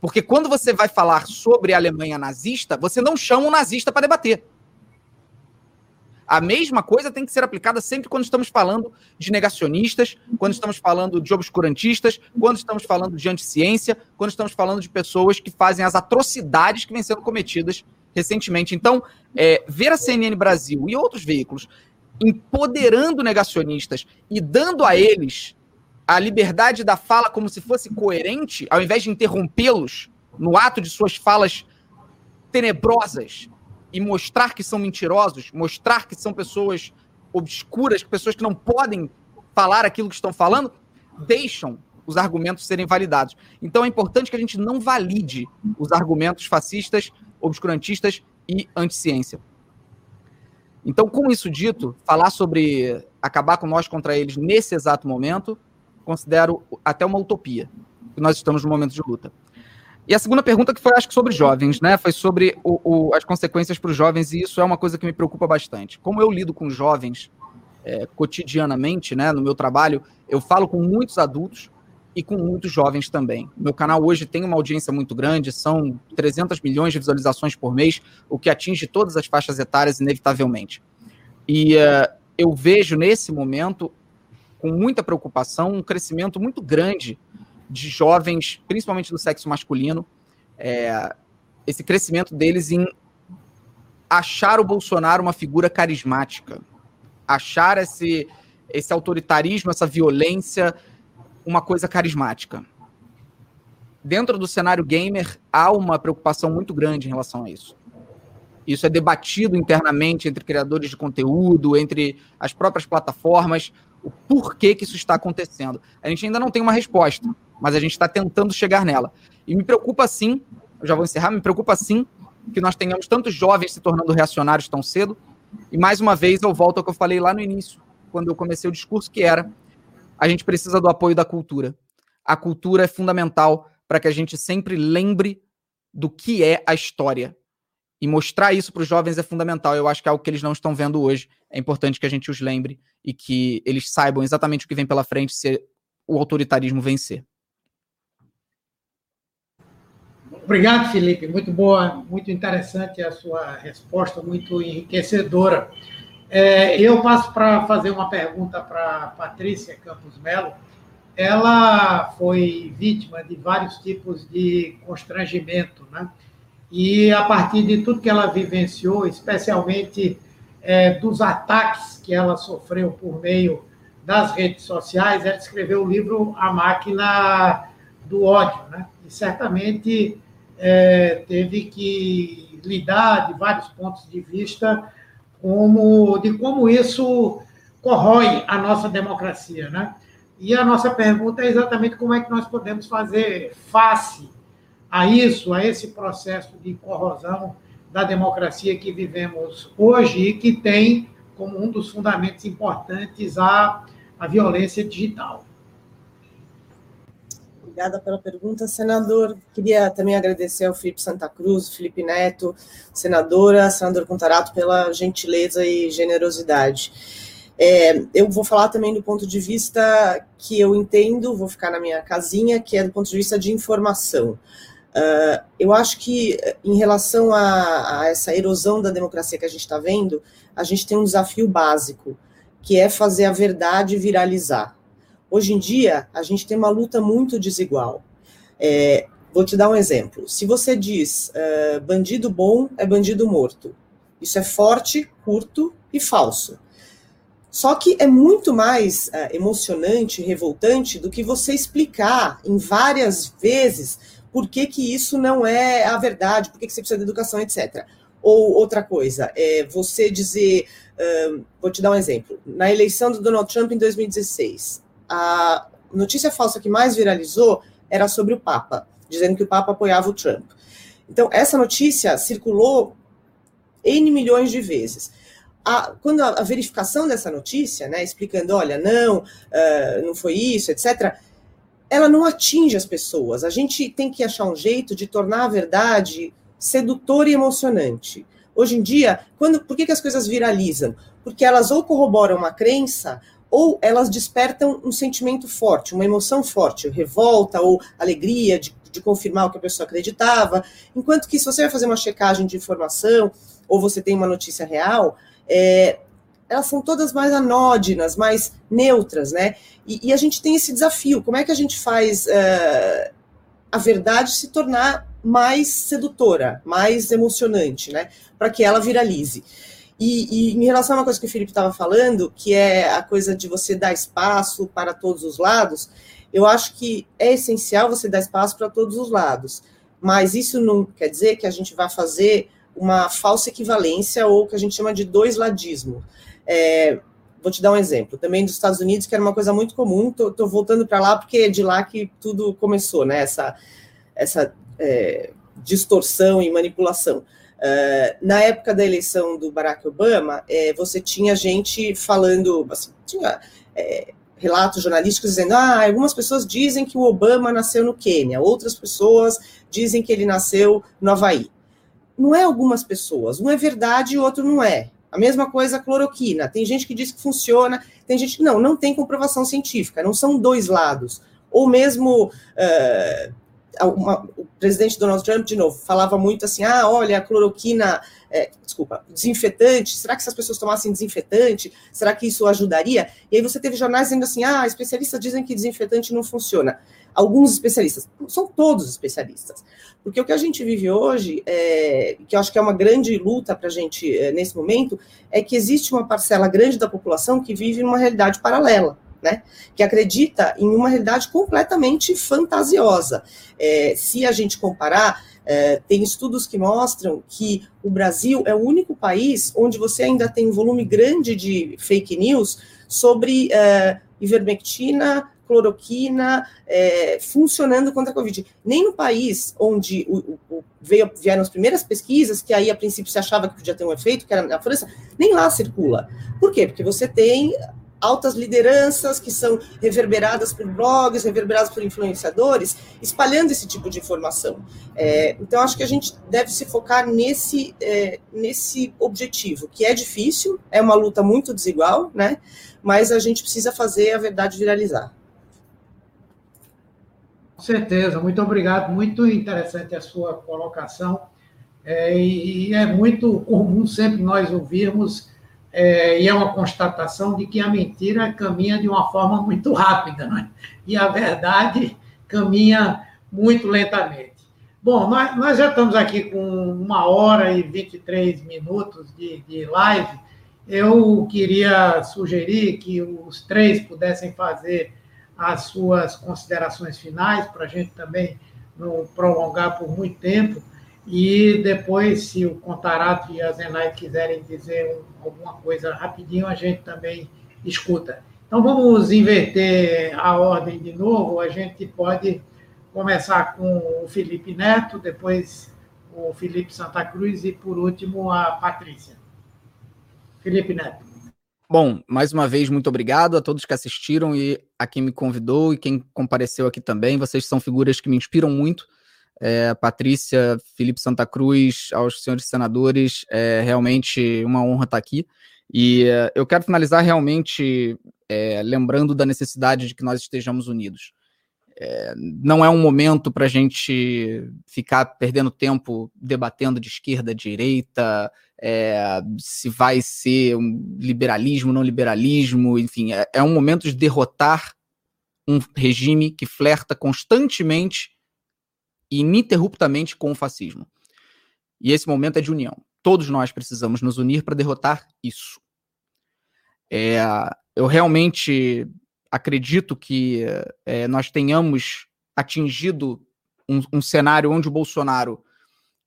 Porque quando você vai falar sobre a Alemanha nazista, você não chama um nazista para debater. A mesma coisa tem que ser aplicada sempre quando estamos falando de negacionistas, quando estamos falando de obscurantistas, quando estamos falando de anticiência, quando estamos falando de pessoas que fazem as atrocidades que vêm sendo cometidas recentemente. Então, é, ver a CNN Brasil e outros veículos empoderando negacionistas e dando a eles a liberdade da fala como se fosse coerente, ao invés de interrompê-los no ato de suas falas tenebrosas, e mostrar que são mentirosos, mostrar que são pessoas obscuras, pessoas que não podem falar aquilo que estão falando, deixam os argumentos serem validados. Então é importante que a gente não valide os argumentos fascistas, obscurantistas e anti-ciência. Então, com isso dito, falar sobre acabar com nós contra eles nesse exato momento, considero até uma utopia. Nós estamos num momento de luta. E a segunda pergunta que foi, acho que sobre jovens, né? Foi sobre o, o, as consequências para os jovens, e isso é uma coisa que me preocupa bastante. Como eu lido com jovens é, cotidianamente, né? No meu trabalho, eu falo com muitos adultos e com muitos jovens também. Meu canal hoje tem uma audiência muito grande, são 300 milhões de visualizações por mês, o que atinge todas as faixas etárias, inevitavelmente. E uh, eu vejo nesse momento, com muita preocupação, um crescimento muito grande de jovens, principalmente do sexo masculino, é, esse crescimento deles em achar o Bolsonaro uma figura carismática, achar esse, esse autoritarismo, essa violência, uma coisa carismática. Dentro do cenário gamer, há uma preocupação muito grande em relação a isso. Isso é debatido internamente entre criadores de conteúdo, entre as próprias plataformas, o porquê que isso está acontecendo. A gente ainda não tem uma resposta mas a gente está tentando chegar nela. E me preocupa sim, eu já vou encerrar, me preocupa sim que nós tenhamos tantos jovens se tornando reacionários tão cedo. E mais uma vez eu volto ao que eu falei lá no início, quando eu comecei o discurso, que era a gente precisa do apoio da cultura. A cultura é fundamental para que a gente sempre lembre do que é a história E mostrar isso para os jovens é fundamental. Eu acho que é algo que eles não estão vendo hoje. É importante que a gente os lembre e que eles saibam exatamente o que vem pela frente se o autoritarismo vencer. Obrigado, Felipe. Muito boa, muito interessante a sua resposta, muito enriquecedora. É, eu passo para fazer uma pergunta para Patrícia Campos Melo. Ela foi vítima de vários tipos de constrangimento, né? E a partir de tudo que ela vivenciou, especialmente é, dos ataques que ela sofreu por meio das redes sociais, ela escreveu o livro A Máquina do Ódio, né? E certamente é, teve que lidar de vários pontos de vista como, de como isso corrói a nossa democracia, né? E a nossa pergunta é exatamente como é que nós podemos fazer face a isso, a esse processo de corrosão da democracia que vivemos hoje e que tem como um dos fundamentos importantes a, a violência digital. Obrigada pela pergunta, senador. Queria também agradecer ao Felipe Santa Cruz, Felipe Neto, senadora, senador Contarato, pela gentileza e generosidade. É, eu vou falar também do ponto de vista que eu entendo, vou ficar na minha casinha, que é do ponto de vista de informação. Uh, eu acho que, em relação a, a, essa erosão da democracia que a gente está vendo, a gente tem um desafio básico, que é fazer a verdade viralizar. Hoje em dia, a gente tem uma luta muito desigual. É, vou te dar um exemplo. Se você diz uh, bandido bom é bandido morto, isso é forte, curto e falso. Só que é muito mais uh, emocionante, revoltante do que você explicar em várias vezes por que, que isso não é a verdade, por que, que você precisa de educação, etc. Ou outra coisa, é você dizer, uh, vou te dar um exemplo, na eleição do Donald Trump em 2016, a notícia falsa que mais viralizou era sobre o Papa, dizendo que o Papa apoiava o Trump. Então, essa notícia circulou N milhões de vezes. A, quando a, a, verificação dessa notícia, né, explicando, olha, não, uh, não foi isso, etc., ela não atinge as pessoas. A gente tem que achar um jeito de tornar a verdade sedutora e emocionante. Hoje em dia, quando, por que, que as coisas viralizam? Porque elas ou corroboram uma crença ou elas despertam um sentimento forte, uma emoção forte, revolta ou alegria de, de confirmar o que a pessoa acreditava. Enquanto que se você vai fazer uma checagem de informação ou você tem uma notícia real, é, elas são todas mais anódinas, mais neutras, né? E, e, a gente tem esse desafio: como é que a gente faz uh, a verdade se tornar mais sedutora, mais emocionante, né? Para que ela viralize. E, e, em relação a uma coisa que o Felipe estava falando, que é a coisa de você dar espaço para todos os lados, eu acho que é essencial você dar espaço para todos os lados. Mas isso não quer dizer que a gente vai fazer uma falsa equivalência ou que a gente chama de dois ladismo. É, vou te dar um exemplo, também dos Estados Unidos, que era uma coisa muito comum, estou voltando para lá porque é de lá que tudo começou, né? Essa, essa é, distorção e manipulação. Uh, na época da eleição do Barack Obama, é, você tinha gente falando, assim, tinha é, relatos jornalísticos dizendo: ah, algumas pessoas dizem que o Obama nasceu no Quênia, outras pessoas dizem que ele nasceu no Havaí. Não é algumas pessoas, um é verdade e o outro não é. A mesma coisa a cloroquina. Tem gente que diz que funciona, tem gente que não, não tem comprovação científica, não são dois lados. Ou mesmo uh, uma, o presidente Donald Trump, de novo, falava muito assim: ah, olha, a cloroquina, é, desculpa, desinfetante, será que se as pessoas tomassem desinfetante, será que isso ajudaria? E aí você teve jornais dizendo assim: ah, especialistas dizem que desinfetante não funciona. Alguns especialistas, são todos especialistas. Porque o que a gente vive hoje, é, que eu acho que é uma grande luta para a gente é, nesse momento, é que existe uma parcela grande da população que vive numa realidade paralela né? Que acredita em uma realidade completamente fantasiosa. É, se a gente comparar, é, tem estudos que mostram que o Brasil é o único país onde você ainda tem um volume grande de fake news sobre é, ivermectina, cloroquina é, funcionando contra a Covid. Nem no país onde o, o, veio, vieram as primeiras pesquisas, que aí a princípio se achava que podia ter um efeito, que era na França, nem lá circula. Por quê? Porque você tem altas lideranças que são reverberadas por blogs, reverberadas por influenciadores, espalhando esse tipo de informação. É, então, acho que a gente deve se focar nesse, é, nesse objetivo, que é difícil, é uma luta muito desigual, né? Mas a gente precisa fazer a verdade viralizar. Com certeza, muito obrigado. Muito interessante a sua colocação. É, e é muito comum sempre nós ouvirmos é, e é uma constatação de que a mentira caminha de uma forma muito rápida, né? e a verdade caminha muito lentamente. Bom, nós, nós já estamos aqui com uma hora e 23 minutos de, de live. Eu queria sugerir que os três pudessem fazer as suas considerações finais, para a gente também não prolongar por muito tempo. E depois, se o Contarato e a Zenai quiserem dizer alguma coisa rapidinho, a gente também escuta. Então, vamos inverter a ordem de novo. A gente pode começar com o Felipe Neto, depois o Felipe Santa Cruz e, por último, a Patrícia. Felipe Neto. Bom, mais uma vez, muito obrigado a todos que assistiram e a quem me convidou e quem compareceu aqui também. Vocês são figuras que me inspiram muito é, Patrícia, Felipe Santa Cruz, aos senhores senadores, é realmente uma honra estar aqui. E é, eu quero finalizar realmente é, lembrando da necessidade de que nós estejamos unidos. É, não é um momento para a gente ficar perdendo tempo debatendo de esquerda, direita, é, se vai ser um liberalismo, não liberalismo, enfim, é, é um momento de derrotar um regime que flerta constantemente ininterruptamente com o fascismo. E esse momento é de união. Todos nós precisamos nos unir para derrotar isso. É, eu realmente acredito que é, nós tenhamos atingido um, um, cenário onde o Bolsonaro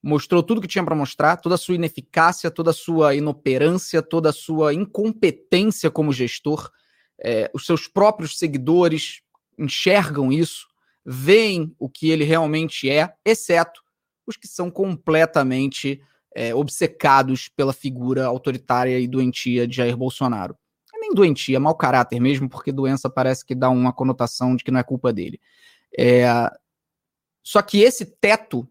mostrou tudo que tinha para mostrar, toda a sua ineficácia, toda a sua inoperância, toda a sua incompetência como gestor. É, os seus próprios seguidores enxergam isso veem o que ele realmente é, exceto os que são completamente é, obcecados pela figura autoritária e doentia de Jair Bolsonaro. É nem doentia, é mau caráter mesmo, porque doença parece que dá uma conotação de que não é culpa dele. É... Só que esse teto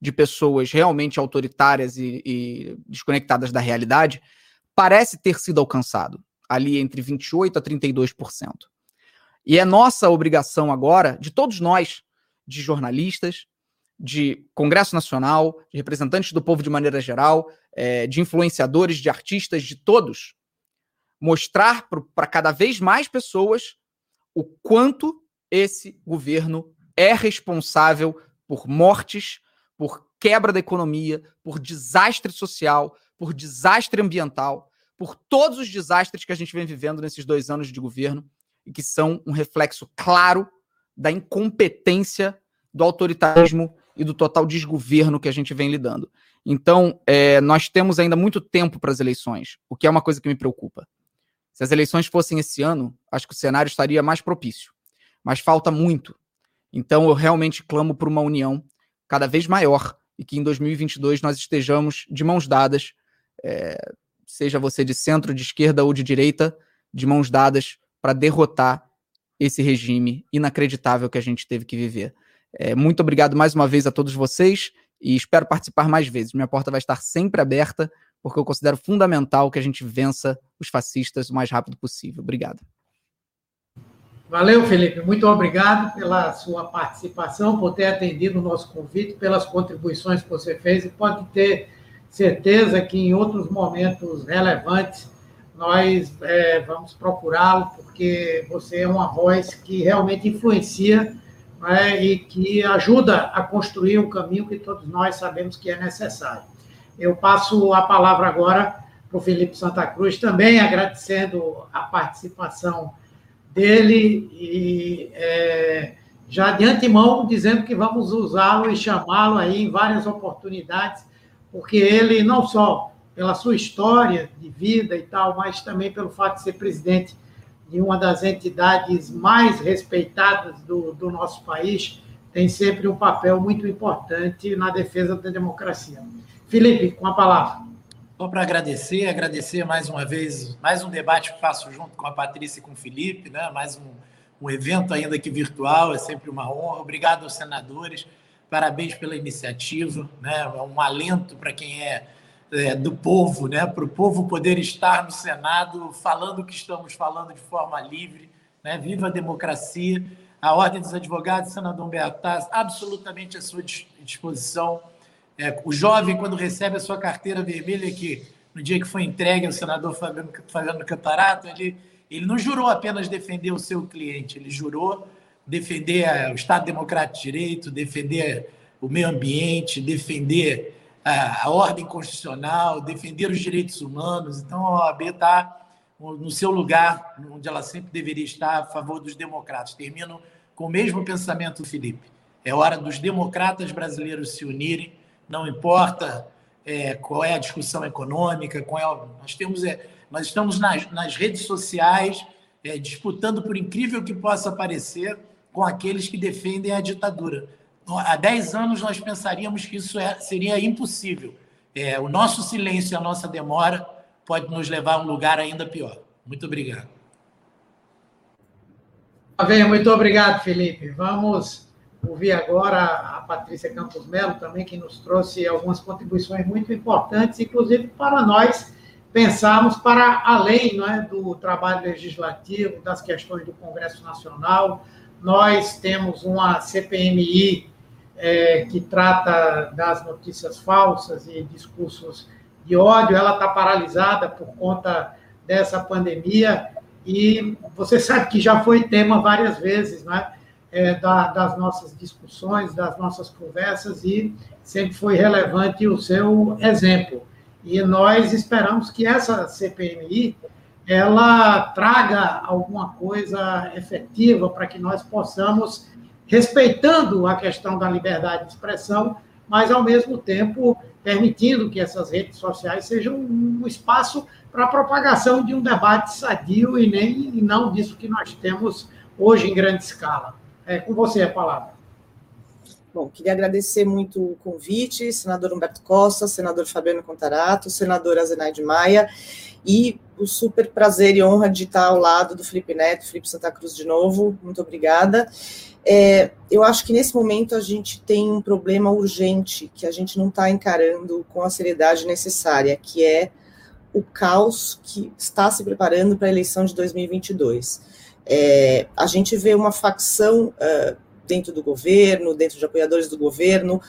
de pessoas realmente autoritárias e, e desconectadas da realidade parece ter sido alcançado, ali entre 28% a 32%. E é nossa obrigação agora, de todos nós, de jornalistas, de Congresso Nacional, de representantes do povo de maneira geral, é, de influenciadores, de artistas, de todos, mostrar para cada vez mais pessoas o quanto esse governo é responsável por mortes, por quebra da economia, por desastre social, por desastre ambiental, por todos os desastres que a gente vem vivendo nesses dois anos de governo e que são um reflexo claro da incompetência, do autoritarismo e do total desgoverno que a gente vem lidando. Então, é, nós temos ainda muito tempo para as eleições, o que é uma coisa que me preocupa. Se as eleições fossem esse ano, acho que o cenário estaria mais propício. Mas falta muito. Então, eu realmente clamo por uma união cada vez maior e que em 2022 nós estejamos de mãos dadas, é, seja você de centro, de esquerda ou de direita, de mãos dadas para derrotar esse regime inacreditável que a gente teve que viver. É, muito obrigado mais uma vez a todos vocês e espero participar mais vezes. Minha porta vai estar sempre aberta, porque eu considero fundamental que a gente vença os fascistas o mais rápido possível. Obrigado. Valeu, Felipe. Muito obrigado pela sua participação, por ter atendido o nosso convite, pelas contribuições que você fez e pode ter certeza que em outros momentos relevantes nós é, vamos procurá-lo, porque você é uma voz que realmente influencia né, e que ajuda a construir um caminho que todos nós sabemos que é necessário. Eu passo a palavra agora para o Felipe Santa Cruz, também agradecendo a participação dele e é, já de antemão dizendo que vamos usá-lo e chamá-lo aí em várias oportunidades, porque ele não só pela sua história de vida e tal, mas também pelo fato de ser presidente de uma das entidades mais respeitadas do, do nosso país, tem sempre um papel muito importante na defesa da democracia. Felipe, com a palavra. só para agradecer, agradecer mais uma vez, mais um debate que faço junto com a Patrícia e com o Felipe, né? mais um, um evento ainda que virtual, é sempre uma honra. Obrigado aos senadores, parabéns pela iniciativa, né? é um alento para quem é, é, do povo, né? para o povo poder estar no Senado falando o que estamos falando de forma livre. Né? Viva a democracia! A Ordem dos Advogados, senador está absolutamente à sua disposição é, o jovem, quando recebe a sua carteira vermelha, que no dia que foi entregue ao senador Fabiano, Fabiano Cantarato, ele, ele não jurou apenas defender o seu cliente, ele jurou defender o Estado Democrático de Direito, defender o meio ambiente, defender a, ordem constitucional, defender os direitos humanos. Então, a OAB está no seu lugar, onde ela sempre deveria estar, a favor dos democratas. Termino com o mesmo pensamento Felipe. É hora dos democratas brasileiros se unirem não importa é, qual é a discussão econômica, qual é, nós temos é, nós estamos nas, nas redes sociais é, disputando, por incrível que possa parecer, com aqueles que defendem a ditadura. Há 10 anos nós pensaríamos que isso é, seria impossível. É, o nosso silêncio e a nossa demora pode nos levar a um lugar ainda pior. Muito obrigado. Bem, muito obrigado, Felipe. Vamos ouvir agora a Patrícia Campos Melo também, que nos trouxe algumas contribuições muito importantes, inclusive para nós pensarmos para além não é, do trabalho legislativo, das questões do Congresso Nacional. Nós temos uma CPMI é, que trata das notícias falsas e discursos de ódio, ela está paralisada por conta dessa pandemia e você sabe que já foi tema várias vezes, não é? é, da, das nossas discussões, das nossas conversas, e sempre foi relevante o seu exemplo. E nós esperamos que essa CPMI ela traga alguma coisa efetiva para que nós possamos, respeitando a questão da liberdade de expressão, mas ao mesmo tempo permitindo que essas redes sociais sejam um espaço para a propagação de um debate sadio e nem e não disso que nós temos hoje em grande escala. É com você a palavra. Bom, queria agradecer muito o convite, senador Humberto Costa, senador Fabiano Contarato, senadora Zenaide Maia, e o super prazer e honra de estar ao lado do Felipe Neto, Felipe Santa Cruz de novo, muito obrigada. É, eu acho que nesse momento a gente tem um problema urgente que a gente não está encarando com a seriedade necessária, que é o caos que está se preparando para a eleição de 2022. É, a gente vê uma facção uh, dentro do governo, dentro de apoiadores do governo,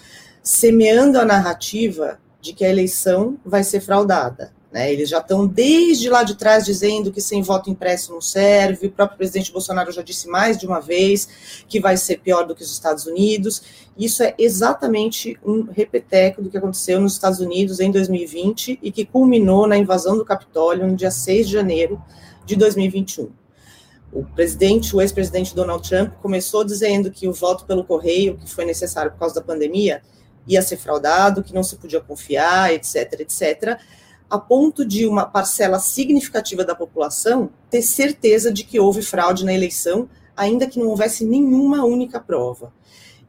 semeando a narrativa de que a eleição vai ser fraudada. Né? Eles já estão desde lá de trás dizendo que sem voto impresso não serve. O próprio presidente Bolsonaro já disse mais de uma vez que vai ser pior do que os Estados Unidos. Isso é exatamente um repeteco do que aconteceu nos Estados Unidos em 2020 e que culminou na invasão do Capitólio no dia 6 de janeiro de 2021. O presidente, o ex-presidente Donald Trump, começou dizendo que o voto pelo correio, que foi necessário por causa da pandemia, ia ser fraudado, que não se podia confiar, etc, etc, a ponto de uma parcela significativa da população ter certeza de que houve fraude na eleição, ainda que não houvesse nenhuma única prova.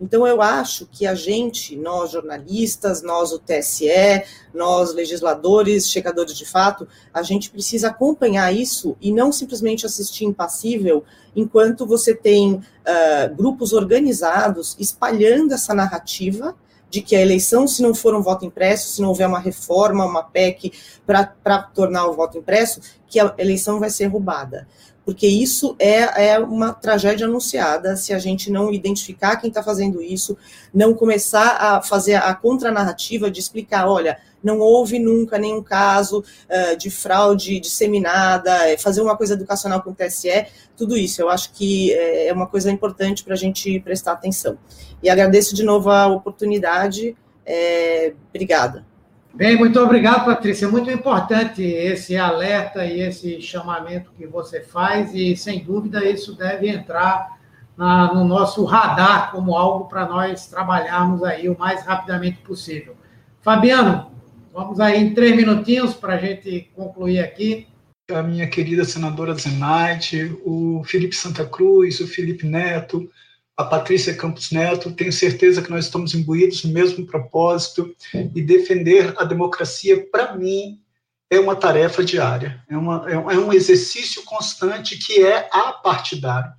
Então, eu acho que a gente, nós jornalistas, nós o TSE, nós legisladores, checadores de fato, a gente precisa acompanhar isso e não simplesmente assistir impassível enquanto você tem uh, grupos organizados espalhando essa narrativa de que a eleição, se não for um voto impresso, se não houver uma reforma, uma PEC para tornar o voto impresso, que a eleição vai ser roubada. Porque isso é, é uma tragédia anunciada se a gente não identificar quem está fazendo isso, não começar a fazer a contranarrativa de explicar, olha, não houve nunca nenhum caso uh, de fraude disseminada, é, fazer uma coisa educacional com o TSE, tudo isso. Eu acho que é, é uma coisa importante para a gente prestar atenção. E agradeço de novo a oportunidade. É, obrigada. Bem, muito obrigado, Patrícia. Muito importante esse alerta e esse chamamento que você faz, e sem dúvida isso deve entrar na, no nosso radar como algo para nós trabalharmos aí o mais rapidamente possível. Fabiano, vamos aí em três minutinhos para a gente concluir aqui. A minha querida senadora Zenaide, o Felipe Santa Cruz, o Felipe Neto, a Patrícia Campos Neto, tenho certeza que nós estamos imbuídos no mesmo propósito e defender a democracia, para mim, é uma tarefa diária, é, uma, é um é exercício constante que é apartidário.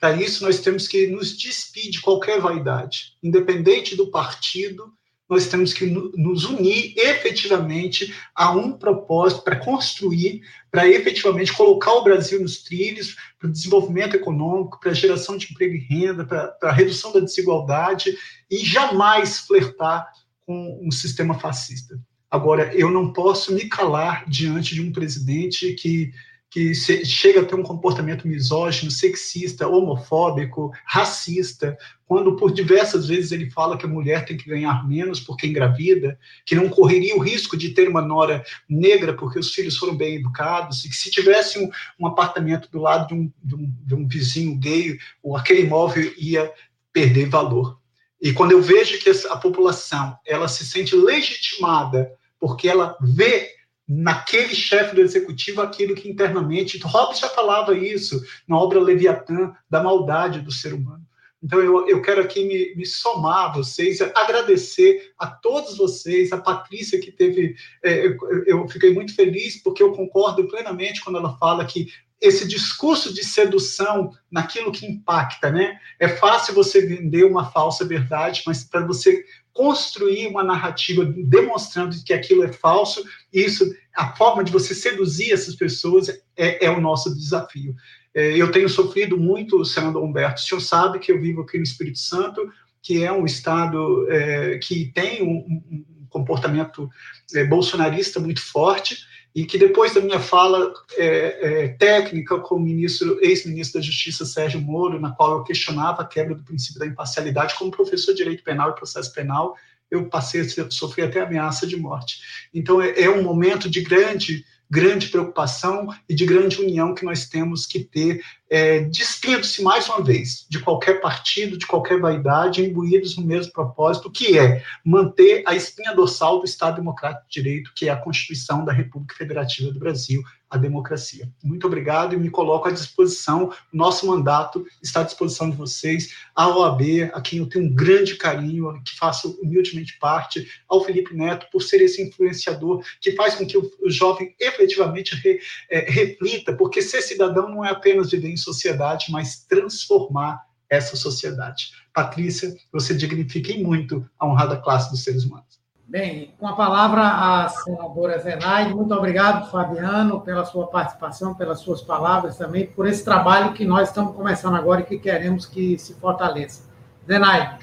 Para isso, nós temos que nos despir de qualquer vaidade, independente do partido, nós temos que nos unir efetivamente a um propósito para construir, para efetivamente colocar o Brasil nos trilhos para o desenvolvimento econômico, para a geração de emprego e renda, para, para a redução da desigualdade e jamais flertar com um sistema fascista. Agora, eu não posso me calar diante de um presidente que que chega a ter um comportamento misógino, sexista, homofóbico, racista, quando por diversas vezes ele fala que a mulher tem que ganhar menos porque engravida, que não correria o risco de ter uma nora negra porque os filhos foram bem educados, e que se tivesse um, um apartamento do lado de um, de, um, de um vizinho gay, aquele imóvel ia perder valor. E quando eu vejo que a população ela se sente legitimada porque ela vê naquele chefe do executivo aquilo que internamente. Hobbes já falava isso na obra Leviatã, da maldade do ser humano. Então, eu, eu quero aqui me, me somar a vocês, agradecer a todos vocês, a Patrícia, que teve. É, eu, eu fiquei muito feliz, porque eu concordo plenamente quando ela fala que esse discurso de sedução naquilo que impacta, né? É fácil você vender uma falsa verdade, mas para você construir uma narrativa demonstrando que aquilo é falso, isso, a forma de você seduzir essas pessoas é, é o nosso desafio. É, eu tenho sofrido muito, senador Humberto, o senhor sabe que eu vivo aqui no Espírito Santo, que é um estado é, que tem um, um comportamento é, bolsonarista muito forte, e que depois da minha fala é, é, técnica com o ministro, ex-ministro da Justiça Sérgio Moro, na qual eu questionava a quebra do princípio da imparcialidade, como professor de direito penal e processo penal, eu passei a sofrer até ameaça de morte. Então é, é um momento de grande grande preocupação e de grande união que nós temos que ter, é, despindo-se mais uma vez de qualquer partido, de qualquer vaidade, imbuídos no mesmo propósito, que é manter a espinha dorsal do Estado Democrático de Direito, que é a Constituição da República Federativa do Brasil, a democracia. Muito obrigado e me coloco à disposição. Nosso mandato está à disposição de vocês, a OAB, a quem eu tenho um grande carinho, que faço humildemente parte, ao Felipe Neto, por ser esse influenciador que faz com que o, o jovem efetivamente re, é, reflita, porque ser cidadão não é apenas viver em sociedade, mas transformar essa sociedade. Patrícia, você dignifica muito a honrada classe dos seres humanos. Bem, com a palavra a senadora Zenaide, muito obrigado, Fabiano, pela sua participação, pelas suas palavras também, por esse trabalho que nós estamos começando agora e que queremos que se fortaleça. Zenaide.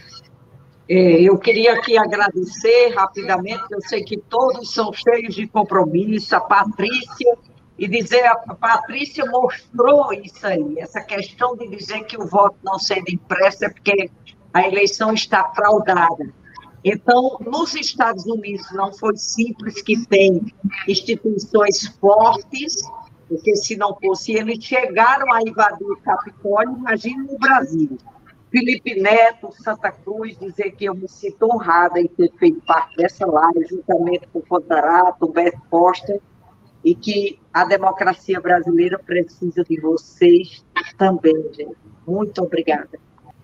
É, eu queria aqui agradecer rapidamente, eu sei que todos são cheios de compromisso, a Patrícia, e dizer, a Patrícia mostrou isso aí, essa questão de dizer que o voto não sendo impresso é porque a eleição está fraudada. Então, nos Estados Unidos não foi simples, que tem instituições fortes, porque se não fosse, eles chegaram a invadir o Capitólio, imagine no Brasil. Felipe Neto, Santa Cruz, dizer que eu me sinto honrada em ter feito parte dessa live, juntamente com o Fotarato, o Beto Costa, e que a democracia brasileira precisa de vocês também, gente. Muito obrigada.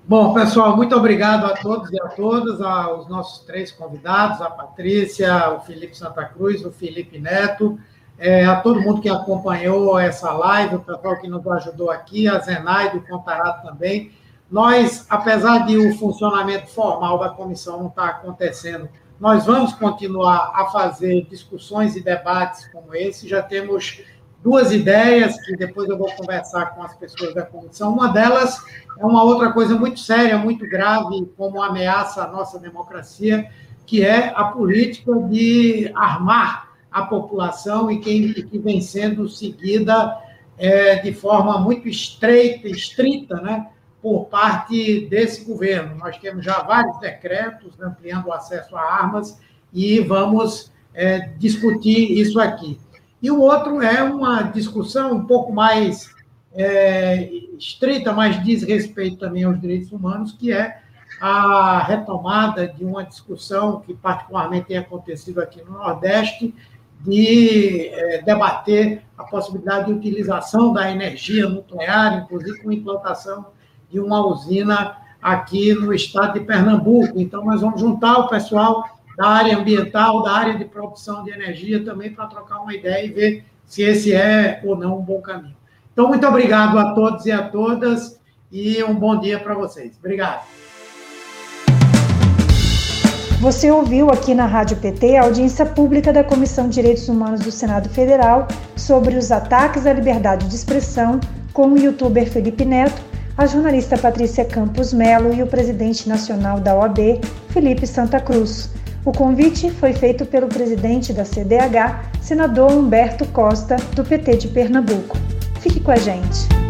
Bom, pessoal, muito obrigado a todos e a todas, aos nossos três convidados, a Patrícia, o Felipe Santa Cruz, o Felipe Neto, é, a todo mundo que acompanhou essa live, o pessoal que nos ajudou aqui, a Zenaide, o Contarato também. Nós, apesar de o funcionamento formal da comissão não estar acontecendo, nós vamos continuar a fazer discussões e debates como esse. Já temos duas ideias que depois eu vou conversar com as pessoas da comissão. Uma delas é uma outra coisa muito séria, muito grave, como ameaça à nossa democracia, que é a política de armar a população e que, que vem sendo seguida é, de forma muito estreita, estrita, né, por parte desse governo. Nós temos já vários decretos ampliando o acesso a armas e vamos é, discutir isso aqui. E o outro é uma discussão um pouco mais é, estrita, mas diz respeito também aos direitos humanos, que é a retomada de uma discussão que particularmente tem acontecido aqui no Nordeste, de é, debater a possibilidade de utilização da energia nuclear, inclusive com implantação de uma usina aqui no estado de Pernambuco. Então, nós vamos juntar o pessoal da área ambiental, da área de produção de energia, também para trocar uma ideia e ver se esse é ou não um bom caminho. Então, muito obrigado a todos e a todas e um bom dia para vocês. Obrigado. Você ouviu aqui na Rádio PT a audiência pública da Comissão de Direitos Humanos do Senado Federal sobre os ataques à liberdade de expressão com o youtuber Felipe Neto, a jornalista Patrícia Campos Melo e o presidente nacional da OAB, Felipe Santa Cruz. O convite foi feito pelo presidente da CDH, senador Humberto Costa, do PT de Pernambuco. Fique com a gente.